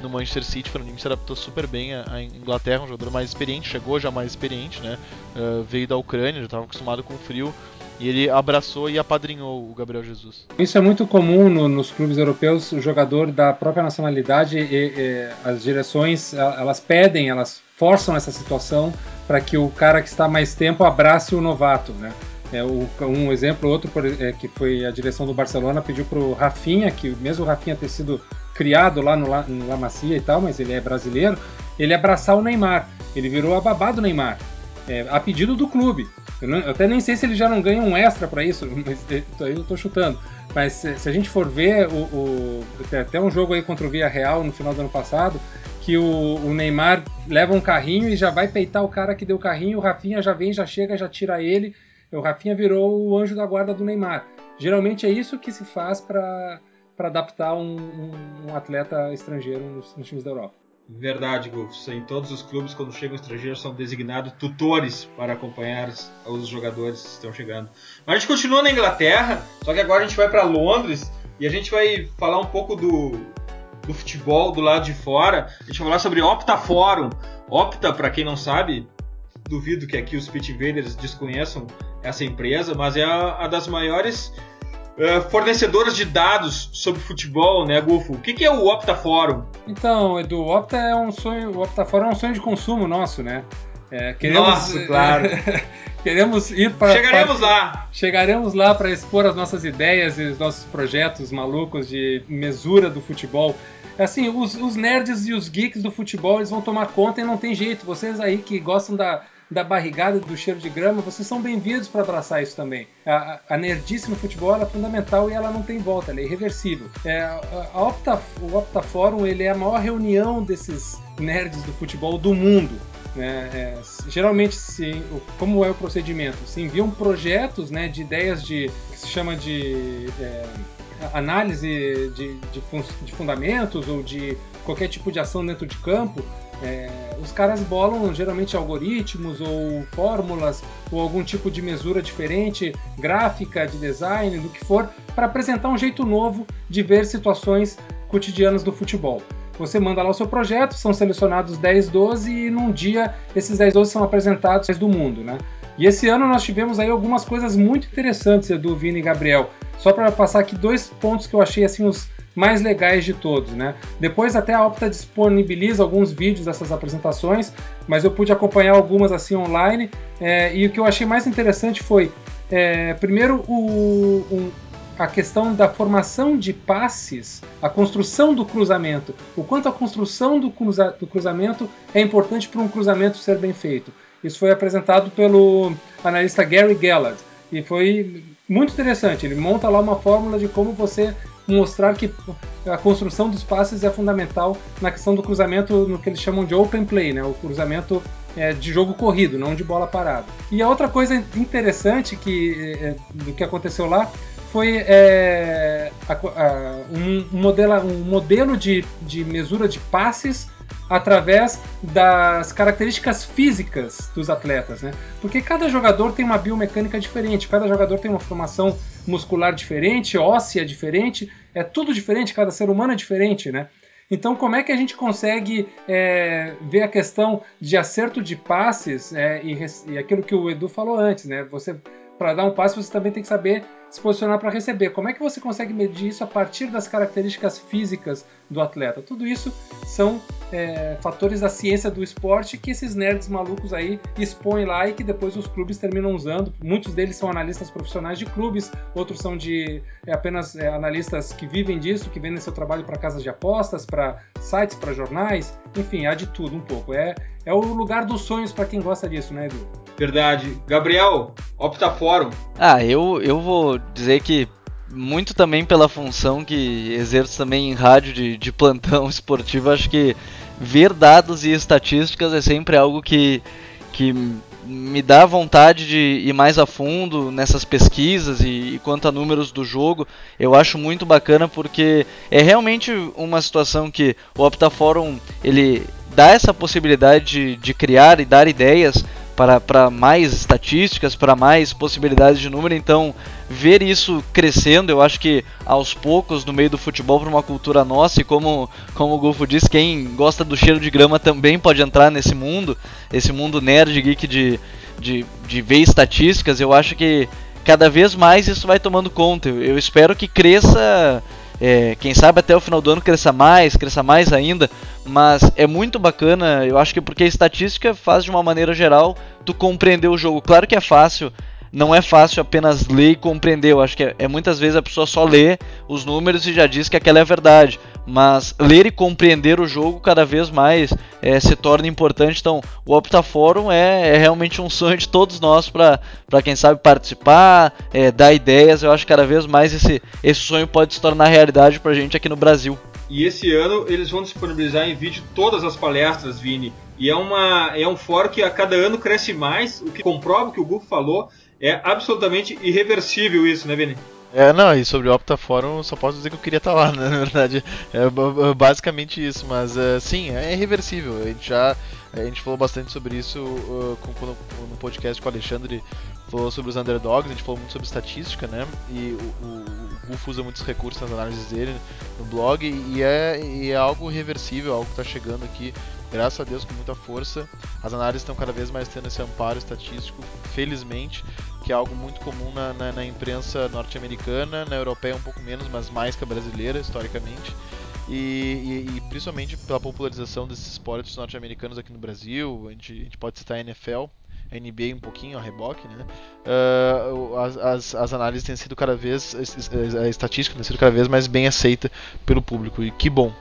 no Manchester City. Fernandinho se adaptou super bem à, Inglaterra, um jogador mais experiente, chegou já mais experiente, né? Uh, veio da Ucrânia, já estava acostumado com o frio. E ele abraçou e apadrinhou o Gabriel Jesus. Isso é muito comum no, nos clubes europeus, o jogador da própria nacionalidade e, e as direções, elas pedem, elas forçam essa situação para que o cara que está mais tempo abrace o novato, né? É, um exemplo, outro é, que foi a direção do Barcelona pediu para o Rafinha, que mesmo o Rafinha ter sido criado lá no, no La Macia e tal, mas ele é brasileiro, ele abraçar o Neymar. Ele virou a babá do Neymar, é, a pedido do clube. Eu, não, eu, até nem sei se ele já não ganha um extra para isso, [laughs] mas é, eu estou chutando. Mas se, se, a gente for ver, o, o, até um jogo aí contra o Via Real no final do ano passado, que o, o, Neymar leva um carrinho e já vai peitar o cara que deu o carrinho, o Rafinha já vem, já chega, já tira ele. O Rafinha virou o anjo da guarda do Neymar. Geralmente é isso que se faz para para adaptar um, um, um, atleta estrangeiro nos, nos, times da Europa. Verdade, Golfs. Em todos os clubes, quando chegam estrangeiros, são designados tutores para acompanhar os jogadores que estão chegando. Mas a gente continua na Inglaterra, só que agora a gente vai para Londres e a gente vai falar um pouco do, do futebol do lado de fora. A gente vai falar sobre Opta Forum. Opta, para quem não sabe, duvido que aqui os Pit Invaders desconheçam essa empresa, mas é a, a das maiores uh, fornecedoras de dados sobre futebol, né, Gufo? O que, que é o Opta Forum? Então, Edu, o Opta é um sonho, o Opta Forum é um sonho de consumo nosso, né? É, queremos, Nossa, claro. [laughs] queremos ir para. Chegaremos para, lá. Chegaremos lá para expor as nossas ideias e os nossos projetos malucos de mesura do futebol. Assim, os, os nerds e os geeks do futebol eles vão tomar conta e não tem jeito. Vocês aí que gostam da, da barrigada do cheiro de grama, vocês são bem-vindos para abraçar isso também. A, a nerdice no futebol é fundamental e ela não tem volta, ela é irreversível. É, a Opta, o Opta Forum ele é a maior reunião desses nerds do futebol do mundo. Né? É, geralmente, se, como é o procedimento? Se enviam projetos né, de ideias de que se chama de é, análise de, de, de fundamentos ou de qualquer tipo de ação dentro de campo é, os caras bolam geralmente algoritmos ou fórmulas ou algum tipo de mesura diferente, gráfica, de design, do que for, para apresentar um jeito novo de ver situações cotidianas do futebol. Você manda lá o seu projeto, são selecionados 10, 12 e num dia esses 10, 12 são apresentados do mundo, né? E esse ano nós tivemos aí algumas coisas muito interessantes, Edu, Vini e Gabriel. Só para passar aqui dois pontos que eu achei assim os mais legais de todos, né? Depois até a Opta disponibiliza alguns vídeos dessas apresentações, mas eu pude acompanhar algumas assim online. É, e o que eu achei mais interessante foi, é, primeiro, o, a questão da formação de passes, a construção do cruzamento, o quanto a construção do, cruza, do cruzamento é importante para um cruzamento ser bem feito. Isso foi apresentado pelo analista Gary Gallard e foi muito interessante. Ele monta lá uma fórmula de como você mostrar que a construção dos passes é fundamental na questão do cruzamento, no que eles chamam de open play, né? o cruzamento é, de jogo corrido, não de bola parada. E a outra coisa interessante que, é, do que aconteceu lá foi é, a, a, um, modelo, um modelo de, de mesura de passes através das características físicas dos atletas, né? Porque cada jogador tem uma biomecânica diferente, cada jogador tem uma formação muscular diferente, óssea diferente, é tudo diferente, cada ser humano é diferente, né? Então, como é que a gente consegue é, ver a questão de acerto de passes é, e, e, aquilo que o Edu falou antes, né? Você, para dar um passe, você também tem que saber se posicionar para receber. Como é que você consegue medir isso a partir das características físicas do atleta? Tudo isso são é, fatores da ciência do esporte que esses nerds malucos aí expõem lá e que depois os clubes terminam usando. Muitos deles são analistas profissionais de clubes, outros são de é, apenas é, analistas que vivem disso, que vendem seu trabalho para casas de apostas, para sites, para jornais, enfim, há de tudo um pouco. É, é o lugar dos sonhos para quem gosta disso, né, Edu? Verdade. Gabriel, Opta Fórum. Ah, eu, eu vou dizer que muito também pela função que exerço também em rádio de, de plantão [laughs] esportivo, acho que ver dados e estatísticas é sempre algo que, que me dá vontade de ir mais a fundo nessas pesquisas e, e, quanto a números do jogo, eu acho muito bacana porque é realmente uma situação que o Optaforum ele dá essa possibilidade de, de criar e dar ideias para, para mais estatísticas, para mais possibilidades de número. Então, ver isso crescendo, eu acho que aos poucos, no meio do futebol, para uma cultura nossa, e como, como o Golfo disse, quem gosta do cheiro de grama também pode entrar nesse mundo, esse mundo nerd geek de, de, de ver estatísticas, eu acho que cada vez mais isso vai tomando conta. Eu espero que cresça é, quem sabe até o final do ano cresça mais, cresça mais ainda, mas é muito bacana, eu acho que porque a estatística faz de uma maneira geral tu compreender o jogo. Claro que é fácil não é fácil apenas ler e compreender. Eu acho que é, é, muitas vezes a pessoa só lê os números e já diz que aquela é a verdade. Mas ler e compreender o jogo cada vez mais é, se torna importante. Então, o Optaforum é, é realmente um sonho de todos nós para quem sabe participar, é, dar ideias. Eu acho que cada vez mais esse, esse sonho pode se tornar realidade para a gente aqui no Brasil. E esse ano eles vão disponibilizar em vídeo todas as palestras, Vini. E é, uma, é um fórum que a cada ano cresce mais, o que comprova o que o Gufo falou, é absolutamente irreversível isso, né, Vini? É, não, e sobre o Opta Forum, só posso dizer que eu queria estar lá, [laughs] né, na verdade. É basicamente isso, mas uh, sim, é irreversível. A gente já a gente falou bastante sobre isso uh, com, no podcast com o Alexandre, falou sobre os underdogs, a gente falou muito sobre estatística, né? E o, o, o Gufo usa muitos recursos nas análises dele no blog, e é, e é algo irreversível, algo que está chegando aqui graças a Deus com muita força. As análises estão cada vez mais tendo esse amparo estatístico, felizmente, que é algo muito comum na, na, na imprensa norte-americana, na europeia um pouco menos, mas mais que a brasileira, historicamente. E, e, e, principalmente pela popularização desses esportes norte-americanos aqui no Brasil, a gente, a gente, pode citar a NFL, a NBA um pouquinho, a reboque, né? Uh, as, as, análises têm sido cada vez, a estatística tem sido cada vez mais bem aceita pelo público, e que bom,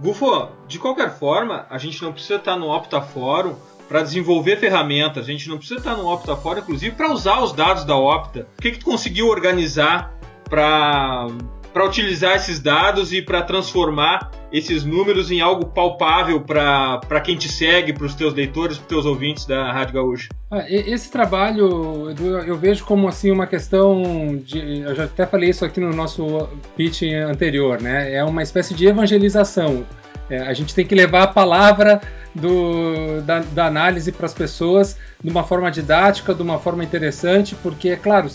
Gufo, de qualquer forma, a gente não precisa estar no Opta Fórum para desenvolver ferramentas, a gente não precisa estar no Opta Fórum, inclusive, para usar os dados da Opta. O que, que tu conseguiu organizar para para utilizar esses dados e para transformar esses números em algo palpável para quem te segue, para os teus leitores, para os teus ouvintes da Rádio Gaúcha? Ah, esse trabalho eu vejo como assim uma questão de, eu já até falei isso aqui no nosso pitch anterior, né? É uma espécie de evangelização. É, a gente tem que levar a palavra do, da, da análise para as pessoas de uma forma didática, de uma forma interessante, porque, é claro,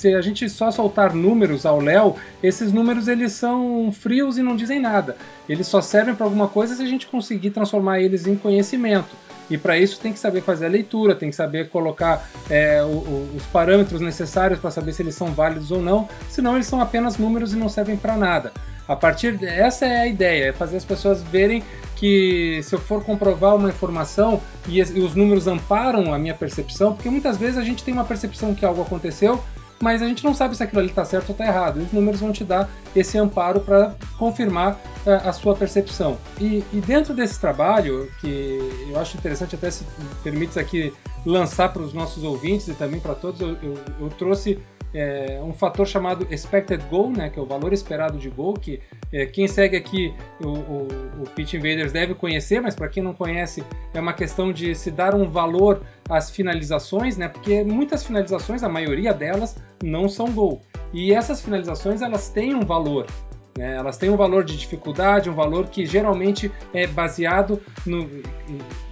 se a gente só soltar números ao Léo, esses números eles são frios e não dizem nada. Eles só servem para alguma coisa se a gente conseguir transformar eles em conhecimento. E para isso tem que saber fazer a leitura, tem que saber colocar é, o, o, os parâmetros necessários para saber se eles são válidos ou não, senão eles são apenas números e não servem para nada. A partir de, essa é a ideia, é fazer as pessoas verem que se eu for comprovar uma informação e, e os números amparam a minha percepção, porque muitas vezes a gente tem uma percepção que algo aconteceu mas a gente não sabe se aquilo ali está certo ou está errado. E os números vão te dar esse amparo para confirmar uh, a sua percepção. E, e, dentro desse trabalho, que eu acho interessante, até se permite aqui lançar para os nossos ouvintes e também para todos, eu, eu, eu trouxe é, um fator chamado expected goal, né, que é o valor esperado de gol, que é, quem segue aqui o, o, o Pitch Invaders deve conhecer, mas para quem não conhece é uma questão de se dar um valor às finalizações, né, porque muitas finalizações, a maioria delas, não são gol. E essas finalizações elas têm um valor, né? Elas têm um valor de dificuldade, um valor que geralmente é baseado no.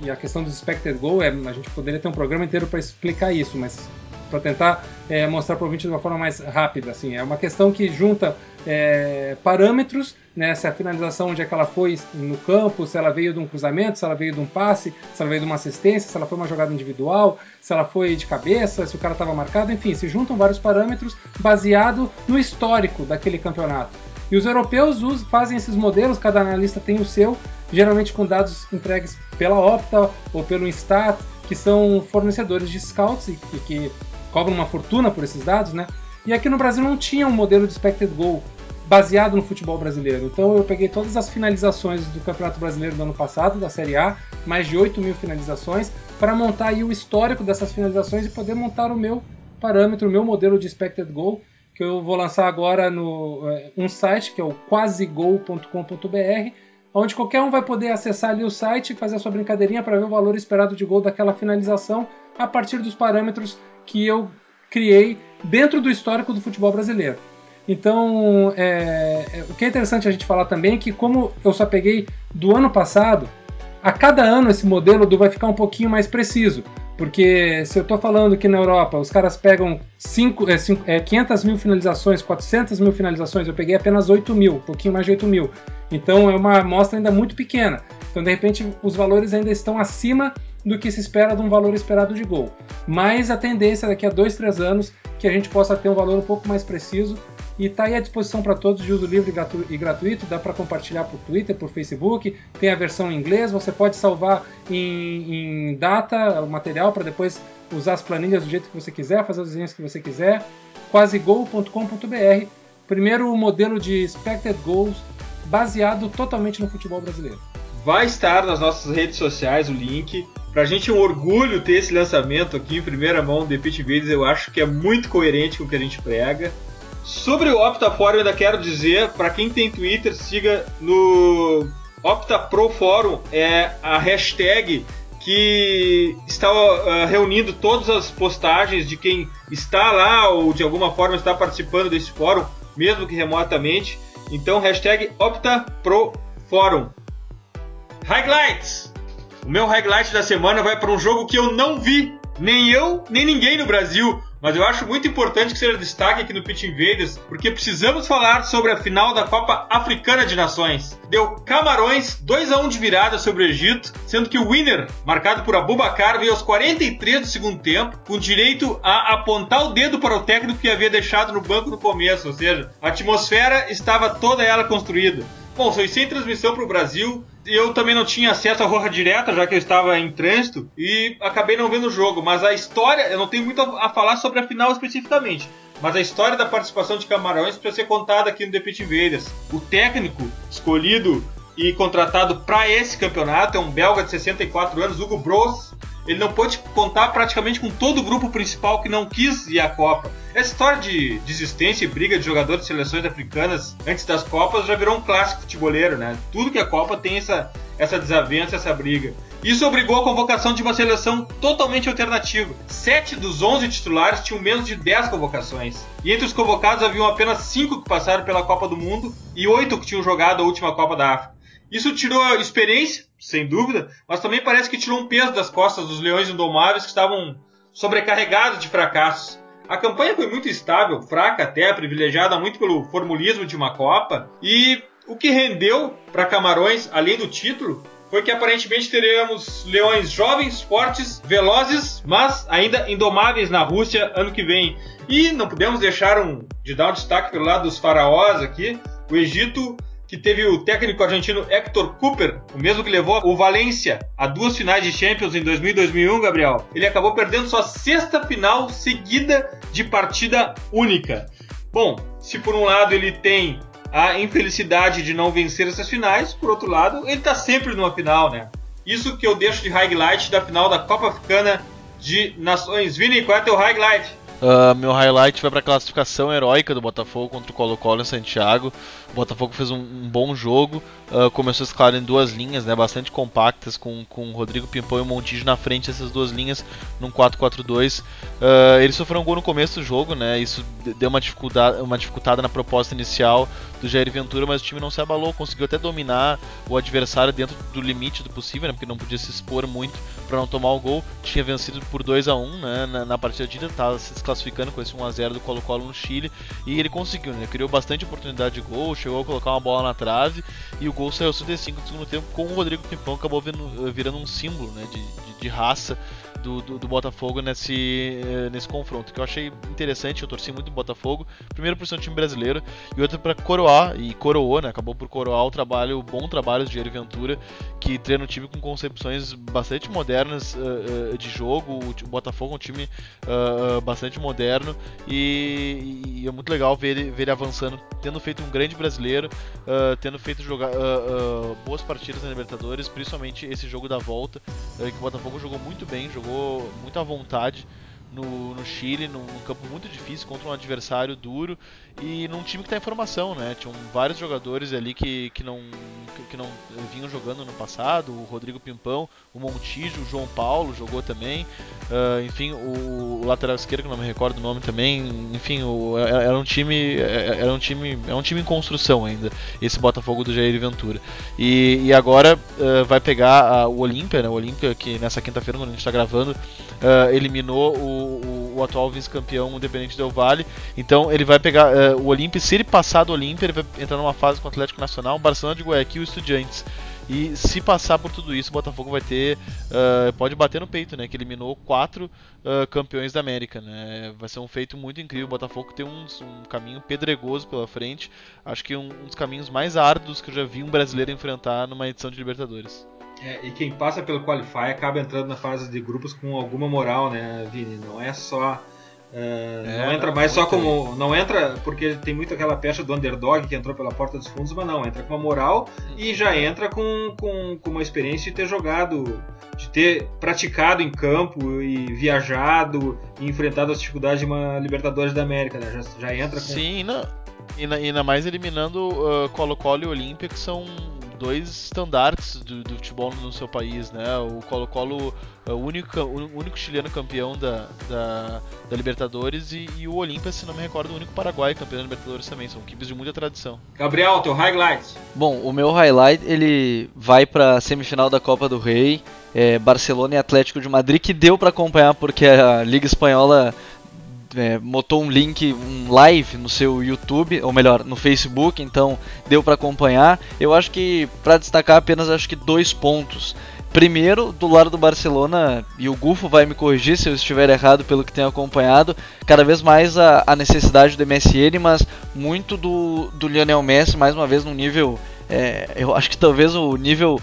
E a questão do expected goal, é, a gente poderia ter um programa inteiro para explicar isso, mas para tentar é, mostrar para o ouvinte de uma forma mais rápida. Assim. É uma questão que junta é, parâmetros, né, se a finalização onde é que ela foi no campo, se ela veio de um cruzamento, se ela veio de um passe, se ela veio de uma assistência, se ela foi uma jogada individual, se ela foi de cabeça, se o cara estava marcado, enfim, se juntam vários parâmetros baseado no histórico daquele campeonato. E os europeus usam, fazem esses modelos, cada analista tem o seu, geralmente com dados entregues pela Opta ou pelo Instat, que são fornecedores de scouts e, e que cobram uma fortuna por esses dados, né? E aqui no Brasil não tinha um modelo de expected goal baseado no futebol brasileiro. Então eu peguei todas as finalizações do Campeonato Brasileiro do ano passado, da Série A, mais de 8 mil finalizações, para montar aí o histórico dessas finalizações e poder montar o meu parâmetro, o meu modelo de expected goal, que eu vou lançar agora no é, um site que é o quasigol.com.br, onde qualquer um vai poder acessar ali o site e fazer a sua brincadeirinha para ver o valor esperado de gol daquela finalização a partir dos parâmetros que eu criei dentro do histórico do futebol brasileiro. Então, é, é, o que é interessante a gente falar também é que, como eu só peguei do ano passado, a cada ano esse modelo do vai ficar um pouquinho mais preciso. Porque se eu estou falando que na Europa os caras pegam cinco, é, cinco, é, 500 mil finalizações, 400 mil finalizações, eu peguei apenas 8 mil, um pouquinho mais de 8 mil. Então é uma amostra ainda muito pequena. Então de repente os valores ainda estão acima do que se espera de um valor esperado de gol. Mas a tendência daqui a 2, 3 anos que a gente possa ter um valor um pouco mais preciso e está aí à disposição para todos de uso livre e gratuito. Dá para compartilhar por Twitter, por Facebook. Tem a versão em inglês. Você pode salvar em, em data o material para depois usar as planilhas do jeito que você quiser, fazer os desenhos que você quiser. quasegol.com.br Primeiro modelo de expected goals baseado totalmente no futebol brasileiro. Vai estar nas nossas redes sociais o link. Pra gente é um orgulho ter esse lançamento aqui em primeira mão do The Pitch Videos. Eu acho que é muito coerente com o que a gente prega. Sobre o OptaForum, eu ainda quero dizer, para quem tem Twitter, siga no OptaProForum, é a hashtag que está uh, reunindo todas as postagens de quem está lá ou de alguma forma está participando desse fórum, mesmo que remotamente. Então, hashtag OptaProForum. Highlights! O meu highlight da semana vai para um jogo que eu não vi, nem eu, nem ninguém no Brasil. Mas eu acho muito importante que seja destaque aqui no Pitch Invaders, porque precisamos falar sobre a final da Copa Africana de Nações. Deu Camarões 2 a 1 de virada sobre o Egito, sendo que o winner, marcado por Abubakar, veio aos 43 do segundo tempo, com direito a apontar o dedo para o técnico que havia deixado no banco no começo, ou seja, a atmosfera estava toda ela construída. Bom, foi sem transmissão para o Brasil. Eu também não tinha acesso à Roja Direta, já que eu estava em trânsito, e acabei não vendo o jogo. Mas a história, eu não tenho muito a falar sobre a final especificamente. Mas a história da participação de Camarões precisa ser contada aqui no Pit Invaders. O técnico escolhido e contratado para esse campeonato é um belga de 64 anos, Hugo Bros, ele não pôde contar praticamente com todo o grupo principal que não quis ir à Copa. Essa história de desistência e briga de jogadores de seleções africanas antes das Copas já virou um clássico futeboleiro, né? Tudo que a Copa tem essa, essa desavença, essa briga. Isso obrigou a convocação de uma seleção totalmente alternativa. Sete dos 11 titulares tinham menos de 10 convocações. E entre os convocados haviam apenas cinco que passaram pela Copa do Mundo e oito que tinham jogado a última Copa da África. Isso tirou experiência, sem dúvida, mas também parece que tirou um peso das costas dos Leões Indomáveis que estavam sobrecarregados de fracassos. A campanha foi muito estável, fraca até, privilegiada muito pelo formulismo de uma Copa, e o que rendeu para Camarões, além do título, foi que aparentemente teremos leões jovens, fortes, velozes, mas ainda indomáveis na Rússia ano que vem. E não podemos deixar um, de dar um destaque pelo lado dos faraós aqui. O Egito que teve o técnico argentino Hector Cooper, o mesmo que levou o Valência a duas finais de Champions em 2000 e 2001, Gabriel. Ele acabou perdendo sua sexta final seguida de partida única. Bom, se por um lado ele tem a infelicidade de não vencer essas finais, por outro lado, ele está sempre numa final, né? Isso que eu deixo de highlight da final da Copa Africana de Nações. Vini, qual é teu highlight? Uh, meu highlight vai para a classificação heróica do Botafogo contra o Colo-Colo em Santiago. O Botafogo fez um, um bom jogo, uh, começou claro em duas linhas, né, bastante compactas, com, com o Rodrigo Pimpão e o Montijo na frente dessas duas linhas, num 4-4-2. Uh, eles sofreram um gol no começo do jogo, né, isso deu uma dificuldade, uma dificultada na proposta inicial do Jair Ventura, mas o time não se abalou, conseguiu até dominar o adversário dentro do limite do possível, né, porque não podia se expor muito para não tomar o gol. Tinha vencido por 2 a 1 né, na, na partida de estava se desclassificando com esse 1 a 0 do Colo-Colo no Chile, e ele conseguiu, né, criou bastante oportunidade de gol, chegou a colocar uma bola na trave e o gol saiu aos 35 do segundo tempo com o Rodrigo Pimpão acabou virando, virando um símbolo né, de, de, de raça do, do, do, Botafogo nesse, eh, nesse confronto, que eu achei interessante, eu torci muito o Botafogo, primeiro por ser um time brasileiro e outro para coroar, e coroou, né, acabou por coroar o trabalho, o bom trabalho do Jair Ventura, que treina um time com concepções bastante modernas uh, uh, de jogo, o, o, Botafogo é um time uh, bastante moderno e, e, é muito legal ver ele, ver ele avançando, tendo feito um grande brasileiro, tendo feito jogar boas partidas na Libertadores, principalmente esse jogo da volta, que o Botafogo jogou muito bem, jogou jogou muito à vontade no, no Chile, num, num, campo muito difícil, contra um adversário duro e num time que está em formação, né? Tinham vários jogadores ali que, que, não, que, que, não vinham jogando no passado, o Rodrigo Pimpão, o Montijo, o João Paulo jogou também, uh, enfim, o, o, lateral esquerdo, que não me recordo o nome também, enfim, o, era um time, era um time, é um time em construção ainda, esse Botafogo do Jair Ventura. E, e agora uh, vai pegar a, o Olímpia, né? O Olímpia que nessa quinta-feira, quando a gente está gravando, uh, eliminou o o, atual vice-campeão Independente Del Vale. Então ele vai pegar o Olímpia. Se ele passar do Olímpia, ele vai entrar numa fase com o Atlético Nacional, Barcelona de Guayaquil e Estudiantes. E se passar por tudo isso, o Botafogo vai ter. Uh, pode bater no peito, né? Que eliminou quatro uh, campeões da América. Né? Vai ser um feito muito incrível. O Botafogo tem um, um caminho pedregoso pela frente. Acho que um, um dos caminhos mais árduos que eu já vi um brasileiro enfrentar numa edição de Libertadores. É, e quem passa pelo Qualify acaba entrando na fase de grupos com alguma moral, né, Vini? Não é só. Uh, é, não entra mais só como. Não entra porque tem muito aquela pecha do underdog que entrou pela porta dos fundos, mas não, entra com uma moral e já entra com, com, com uma experiência de ter jogado, de ter praticado em campo e viajado e enfrentado as dificuldades de uma Libertadores da América, né? Já, já entra com. Sim, não. E ainda mais eliminando uh, Colo-Colo e Olímpia, que são dois estandartes do, do, futebol no seu país, né? O Colo-Colo é o único, o único chileno campeão da, da, da Libertadores e, e, o Olímpia, se não me recordo, o único paraguaio campeão da Libertadores também. São equipes de muita tradição. Gabriel, teu highlight. Bom, o meu highlight ele vai para a semifinal da Copa do Rei. É, Barcelona e Atlético de Madrid, que deu para acompanhar porque a Liga Espanhola é, botou um link, um live no seu YouTube, ou melhor, no Facebook, então deu para acompanhar. Eu acho que para destacar apenas acho que dois pontos. Primeiro, do lado do Barcelona, e o Gufo vai me corrigir se eu estiver errado pelo que tenho acompanhado, cada vez mais a, a necessidade do MSN, mas muito do, do Lionel Messi, mais uma vez, num nível. É, eu acho que talvez o nível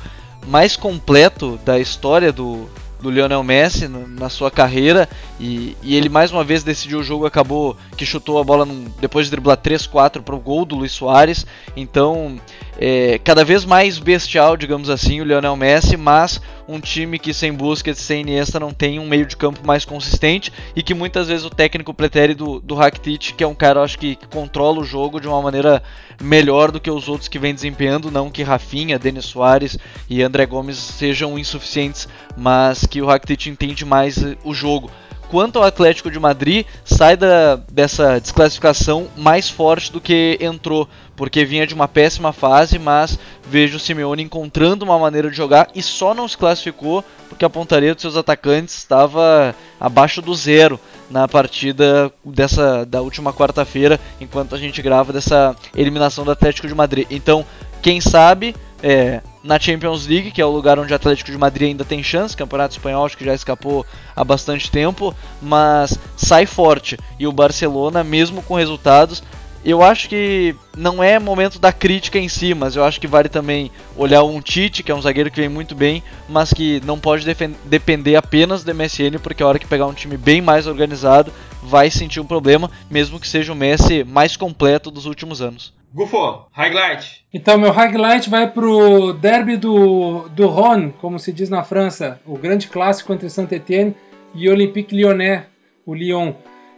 mais completo da história do, do Lionel Messi na sua carreira e, e, ele mais uma vez decidiu o jogo, acabou que chutou a bola num, depois de driblar 3-4 para o gol do Luiz Soares. Então, é, cada vez mais bestial, digamos assim, o Lionel Messi, mas um time que sem Busquets, sem Iniesta não tem um meio de campo mais consistente e que muitas vezes o técnico pretere do, do Rakitic, que é um cara, acho que, que controla o jogo de uma maneira melhor do que os outros que vem desempenhando, não que Rafinha, Denis Soares e André Gomes sejam insuficientes, mas que o Rakitic entende mais o jogo quanto ao Atlético de Madrid, sai da, dessa desclassificação mais forte do que entrou, porque vinha de uma péssima fase, mas vejo o Simeone encontrando uma maneira de jogar e só não se classificou porque a pontaria dos seus atacantes estava abaixo do zero na partida dessa da última quarta-feira, enquanto a gente grava dessa eliminação do Atlético de Madrid. Então, quem sabe é, na Champions League, que é o lugar onde o Atlético de Madrid ainda tem chance, Campeonato Espanhol acho que já escapou há bastante tempo, mas sai forte. E o Barcelona, mesmo com resultados, eu acho que não é momento da crítica em si, mas eu acho que vale também olhar um Tite, que é um zagueiro que vem muito bem, mas que não pode depender apenas do MSN, porque a hora que pegar um time bem mais organizado, vai sentir um problema, mesmo que seja o Messi mais completo dos últimos anos. Gufo, highlight. Então, meu highlight vai pro derby do, do Rhône, como se diz na França, o grande clássico entre Saint-Étienne e Olympique Lyonnais, o Lyon.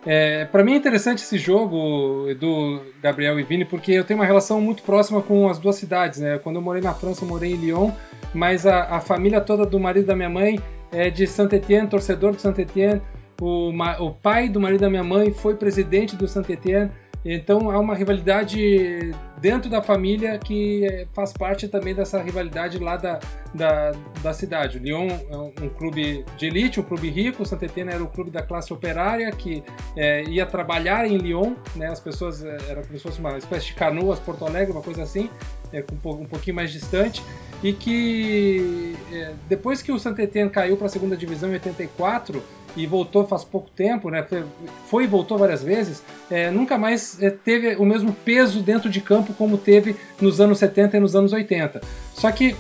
É, para mim é interessante esse jogo do Gabriel e Vini, porque eu tenho uma relação muito próxima com as duas cidades. Né? Quando eu morei na França, eu morei em Lyon, mas a, a família toda do marido da minha mãe é de Saint-Étienne, torcedor de Saint-Étienne. O, o, pai do marido da minha mãe foi presidente do Saint-Étienne. Então há uma rivalidade dentro da família que faz parte também dessa rivalidade lá da, da, da cidade. O Lyon é um clube de elite, um clube rico, o Saint-Étienne era o clube da classe operária que é, ia trabalhar em Lyon, né? as pessoas, é, era como se fosse uma espécie de canoas, Porto Alegre, uma coisa assim, é, um pouquinho mais distante, e que é, depois que o Saint-Étienne caiu para a segunda divisão em 84, e voltou faz pouco tempo, né? Foi e voltou várias vezes, é, nunca mais é, teve o mesmo peso dentro de campo como teve nos anos 70 e nos anos 80. Só que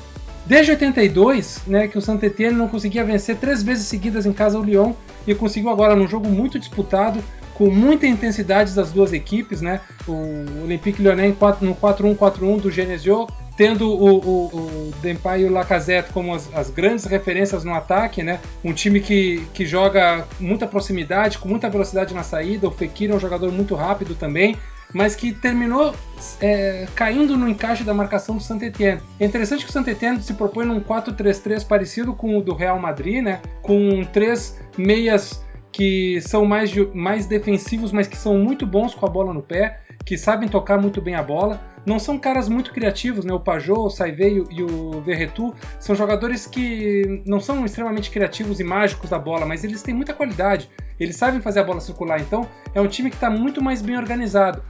desde 82, né, que o Saint Etienne não conseguia vencer três vezes seguidas em casa o Lyon e conseguiu agora num jogo muito disputado, com muita intensidade das duas equipes, né? O Olympique Lyonnais no 4-1-4-1 do Genesio tendo o, o, o e o Lacazette como as, as, grandes referências no ataque, né? Um time que, que joga muita proximidade, com muita velocidade na saída. O Fekir é um jogador muito rápido também, mas que terminou é, caindo no encaixe da marcação do Saint Etienne. É interessante que o Saint Etienne se propõe num 4-3-3 parecido com o do Real Madrid, né? Com três meias que são mais, mais defensivos, mas que são muito bons com a bola no pé, que sabem tocar muito bem a bola não são caras muito criativos, né? O Pajot, o Saivet e o Verretu são jogadores que não são extremamente criativos e mágicos da bola, mas eles têm muita qualidade. Eles sabem fazer a bola circular, então é um time que está muito mais bem organizado.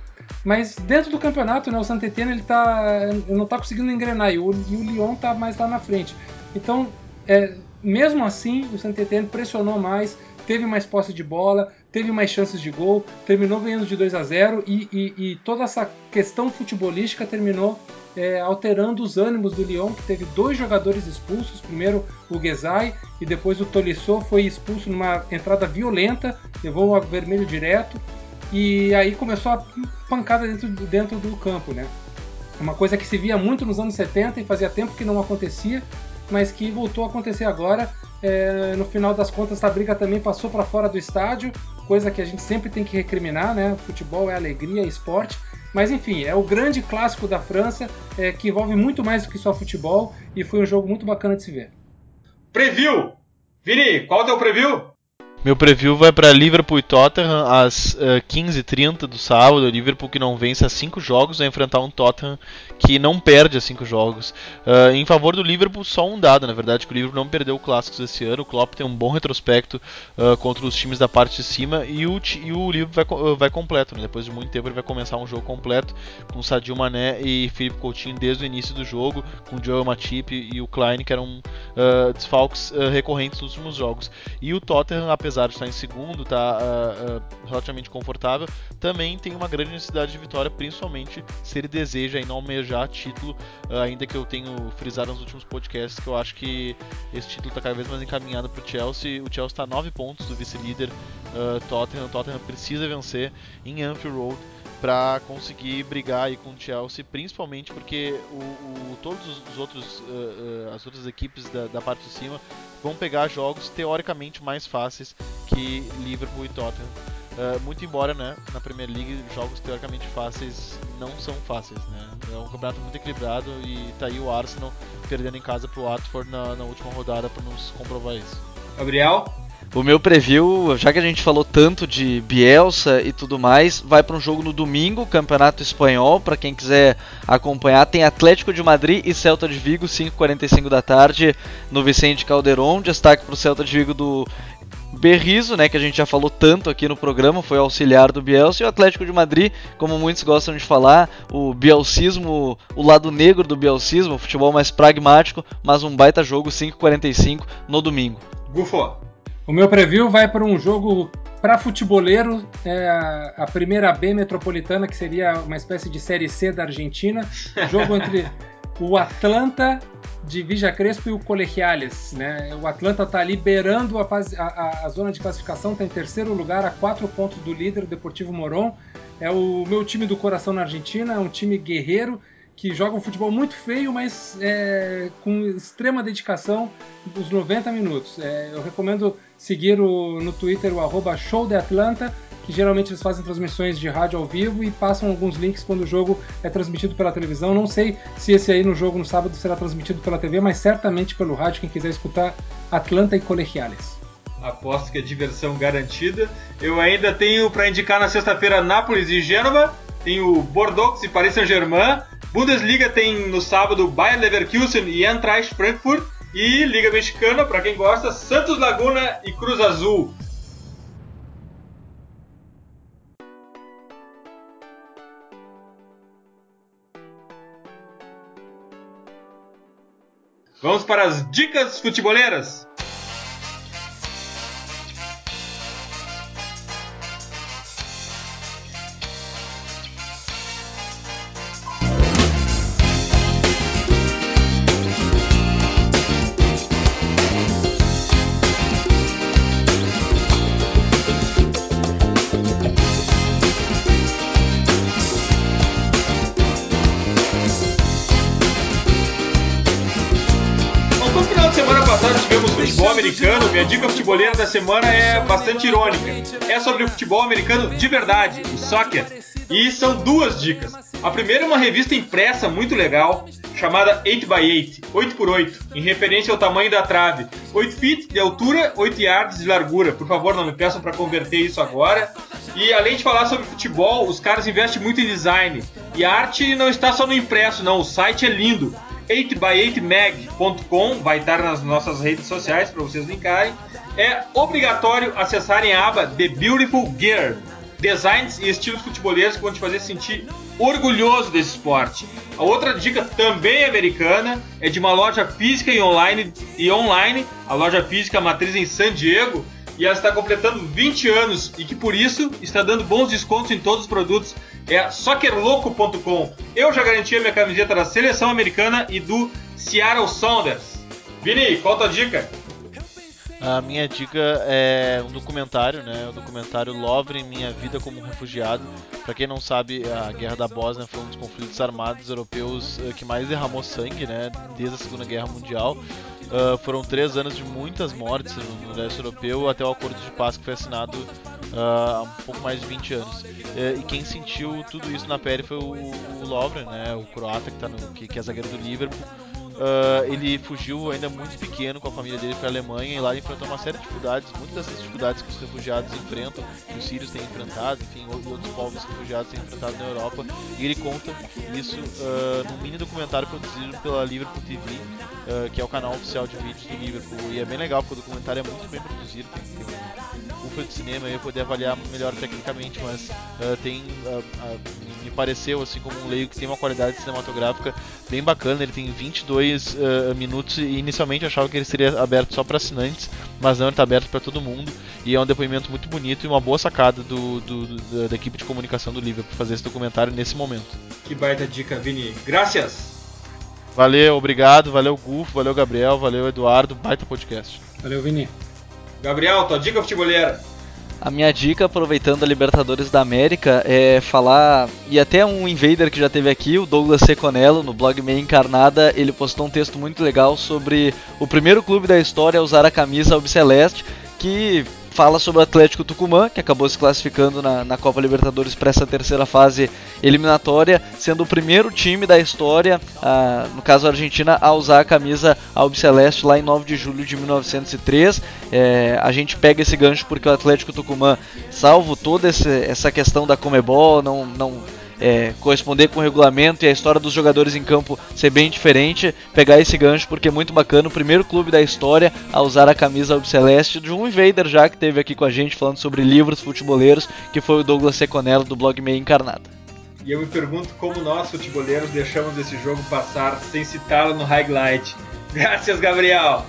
Mas dentro do campeonato, né, o saint ele tá, não está conseguindo engrenar e o, e o Lyon está mais lá na frente. Então, é, mesmo assim, o saint pressionou mais, teve mais posse de bola, teve mais chances de gol, terminou ganhando de 2 a 0 e, e, e toda essa questão futebolística terminou é, alterando os ânimos do Lyon, que teve dois jogadores expulsos, primeiro o Guezai e depois o Tolisso foi expulso numa entrada violenta, levou o vermelho direto e aí começou a pancada dentro, dentro do campo, né? Uma coisa que se via muito nos anos 70 e fazia tempo que não acontecia, mas que voltou a acontecer agora é, no final das contas, a briga também passou para fora do estádio, coisa que a gente sempre tem que recriminar, né? Futebol é alegria, é esporte. Mas enfim, é o grande clássico da França, é, que envolve muito mais do que só futebol e foi um jogo muito bacana de se ver. Preview! Vini, qual é o teu preview? Meu preview vai para Liverpool e Tottenham às uh, eh, 15h30 do sábado. O Liverpool que não vence há 5 jogos vai enfrentar um Tottenham que não perde há 5 jogos. Uh, em favor do Liverpool, só um dado, na verdade, que o Liverpool não perdeu clássicos esse ano. O Klopp tem um bom retrospecto uh, contra os times da parte de cima e o, e o Liverpool vai, vai completo. Né? Depois de muito tempo ele vai começar um jogo completo com Sadio Mané e Felipe Coutinho desde o início do jogo, com Joel Matip e o Klein, que eram desfalques recorrentes nos últimos jogos. E o Tottenham, apesar estar em segundo, está uh, uh, relativamente confortável, também tem uma grande necessidade de vitória, principalmente se ele deseja não almejar título, uh, ainda que eu tenho frisado nos últimos podcasts que eu acho que esse título está cada vez mais encaminhado para o Chelsea. O Chelsea está a 9 pontos do vice-líder Tottenham. O Tottenham precisa vencer em Anfield Road para conseguir brigar aí com o Chelsea, principalmente porque o, o todos os outros uh, uh, as outras equipes da, da, parte de cima vão pegar jogos teoricamente mais fáceis que Liverpool e Tottenham. Uh, muito embora, né, na Premier League jogos teoricamente fáceis não são fáceis, né? É um campeonato muito equilibrado e tá aí o Arsenal perdendo em casa pro Watford na, na última rodada para nos comprovar isso. Gabriel, o meu preview, já que a gente falou tanto de Bielsa e tudo mais, vai para um jogo no domingo, Campeonato Espanhol, para quem quiser acompanhar, tem Atlético de Madrid e Celta de Vigo, 5h45 da tarde, no Vicente Calderon, destaque para o Celta de Vigo do Berrizo, né, que a gente já falou tanto aqui no programa, foi auxiliar do Bielsa, e o Atlético de Madrid, como muitos gostam de falar, o bielcismo, o lado negro do bielcismo, o futebol mais pragmático, mas um baita jogo 5h45 no domingo. Bufo. O meu preview vai para um jogo para futeboleiro, é a, primeira B metropolitana, que seria uma espécie de série C da Argentina. Jogo entre o Atlanta de Vija Crespo e o Colegiales. Né? O Atlanta está ali beirando a, a, a, zona de classificação, está em terceiro lugar, a quatro pontos do líder, o Deportivo Moron. É o meu time do coração na Argentina, é um time guerreiro que joga um futebol muito feio, mas é, com extrema dedicação dos 90 minutos. É, eu recomendo seguir o, no Twitter o arroba Show de Atlanta, que geralmente eles fazem transmissões de rádio ao vivo e passam alguns links quando o jogo é transmitido pela televisão. Não sei se esse aí no jogo no sábado será transmitido pela TV, mas certamente pelo rádio, quem quiser escutar Atlanta e Colegiales. Aposto que é diversão garantida. Eu ainda tenho para indicar na sexta-feira Nápoles e Gênova, tenho Bordeaux e Paris Saint-Germain, Bundesliga tem no sábado Bayer Leverkusen e Eintracht Frankfurt e Liga Mexicana, para quem gosta, Santos Laguna e Cruz Azul. Vamos para as dicas futeboleiras. Minha dica futeboleira da semana é bastante irônica. É sobre o futebol americano de verdade, o soccer. E são duas dicas. A primeira é uma revista impressa muito legal, chamada 8x8, 8x8, em referência ao tamanho da trave. 8 feet de altura, 8 yards de largura. Por favor, não me peçam para converter isso agora. E além de falar sobre futebol, os caras investem muito em design. E a arte não está só no impresso, não. O site é lindo. 8x8mag.com vai estar nas nossas redes sociais para vocês linkarem. É obrigatório acessarem a aba The Beautiful Gear. Designs e estilos futeboleiros que vão te fazer sentir orgulhoso desse esporte. A outra dica também americana é de uma loja física e online, e online a loja física matriz em San Diego, e ela está completando 20 anos e que por isso está dando bons descontos em todos os produtos. É soccerloco.com. Eu já garanti a minha camiseta da seleção americana e do Seattle Sounders. Vini, qual a tua dica? A minha dica é um documentário, né? O documentário Lovre Minha Vida como Refugiado. Para quem não sabe, a Guerra da Bósnia foi um dos conflitos armados europeus eh, que mais derramou sangue, né? Desde a Segunda Guerra Mundial. Uh, foram três anos de muitas mortes no leste europeu até o acordo de paz que foi assinado uh, há um pouco mais de 20 anos. Uh, e quem sentiu tudo isso na pele foi o, o Lovren, né? O croata que, tá no, que, que é zagueiro do Liverpool. Uh, ele fugiu ainda muito pequeno com a família dele para a Alemanha e lá ele enfrentou uma série de dificuldades, muitas dessas dificuldades que os refugiados enfrentam, que os sírios têm enfrentado, enfim, outros povos refugiados têm enfrentado na Europa. E ele conta isso uh, num mini documentário produzido pela Liverpool TV, uh, que é o canal oficial de vídeos do Liverpool. E é bem legal porque o documentário é muito bem produzido, tem, tem um ufa de cinema, eu poder avaliar melhor tecnicamente, mas tem, me pareceu assim como um leigo que tem uma qualidade cinematográfica bem bacana. Ele tem 22 uh, minutos e inicialmente eu achava que ele seria aberto só para assinantes, mas não, ele está aberto para todo mundo e é um depoimento muito bonito e uma boa sacada do, do, do, da equipe de comunicação do Liverpool fazer esse documentário nesse momento. Que baita dica, Vini. Graças! Valeu, obrigado, valeu Gufo, valeu Gabriel, valeu Eduardo, baita podcast. Valeu, Vini. Gabriel, tua dica futeboleira. A minha dica, aproveitando a Libertadores da América, é falar. E até um invader que já teve aqui, o Douglas Seconello, no blog Meia Encarnada, ele postou um texto muito legal sobre o primeiro clube da história a usar a camisa albiceleste, que fala sobre o Atlético Tucumã, que acabou se classificando na, na Copa Libertadores para essa terceira fase eliminatória, sendo o primeiro time da história, ah, no caso a Argentina, a usar a camisa albiceleste lá em 9 de julho de 1903. É, a gente pega esse gancho porque o Atlético Tucumã, salvo toda essa questão da Comebol, não, não é, corresponder com o regulamento e a história dos jogadores em campo ser bem diferente, pegar esse gancho porque é muito bacana. O primeiro clube da história a usar a camisa albiceleste de um invader já que teve aqui com a gente falando sobre livros futeboleiros, que foi o Douglas Seconello do blog Meia Encarnada. E eu me pergunto como nós, futeboleiros, deixamos esse jogo passar sem citá-lo no highlight. Graças, Gabriel!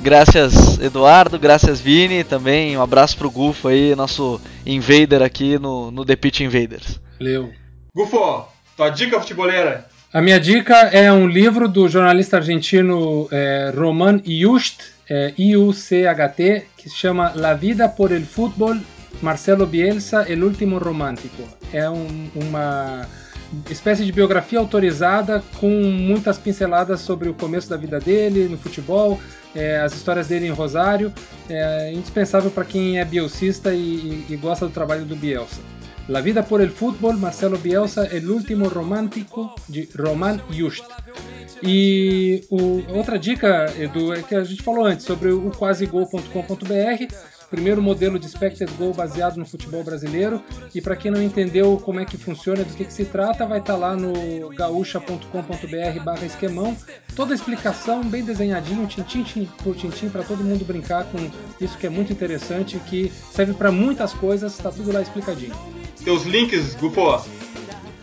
Graças Eduardo, graças Vini, também um abraço pro Gufo aí, nosso invader aqui no, no The Pitch Invaders. Valeu. Gufo, tua dica futeboleira? A minha dica é um livro do jornalista argentino é, Roman Iucht, é, I-U-C-H-T, que se chama La Vida por el Fútbol Marcelo Bielsa, El Último Romântico. É um, uma espécie de biografia autorizada com muitas pinceladas sobre o começo da vida dele no futebol, é, as histórias dele em Rosário. É indispensável para quem é bielcista e, e, e, gosta do trabalho do Bielsa. La Vida por el Fútbol, Marcelo Bielsa, El Último Romântico, de Roman Just. E o, outra dica, Edu, que a gente falou antes sobre o quasegol.com.br primeiro modelo de expected goal baseado no futebol brasileiro. E para quem não entendeu como é que funciona, do que, que se trata, vai estar tá lá no gaúcha.com.br esquemão. Toda a explicação bem desenhadinho, tintim por tintim, para todo mundo brincar com isso que é muito interessante, que serve para muitas coisas, está tudo lá explicadinho. Teus links, Gufo?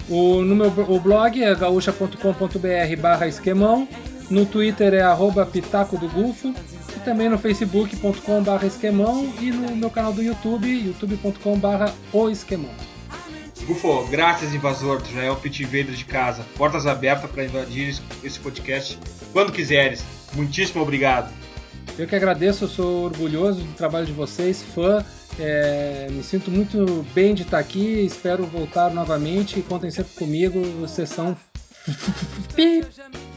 O, no meu o blog é gaúcha.com.br esquemão. No Twitter é arroba Pitaco do Gufo também no facebook.com.br esquemão e no meu canal do YouTube, youtube.com.br o esquemão. Gufo, graças invasor, tu já é o pit de casa. Portas abertas para invadir esse podcast quando quiseres. Muitíssimo obrigado. Eu que agradeço, eu sou orgulhoso do trabalho de vocês, fã. É, me sinto muito bem de estar aqui, espero voltar novamente. Contem sempre comigo, vocês são. [laughs]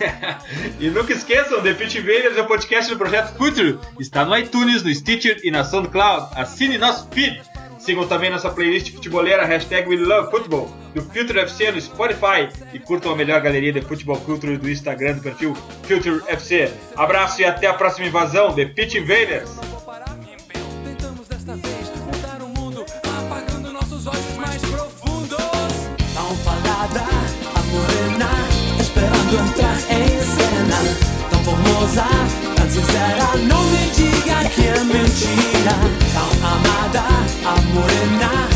[laughs] e nunca esqueçam, The Pit Invaders é o podcast do Projeto Future. Está no iTunes, no Stitcher e na SoundCloud. Assine nosso feed. Sigam também nossa playlist futebolera, hashtag We Love Football, do Future FC no Spotify e curtam a melhor galeria de futebol culture do Instagram do perfil Future FC. Abraço e até a próxima invasão, The Pit Invaders! Tentamos desta vez mudar o mundo, apagando nossos olhos mais profundos. Tão falada, a morena, esperando entrar. Tão sincera, não me diga que é mentira. Tão amada, a morena,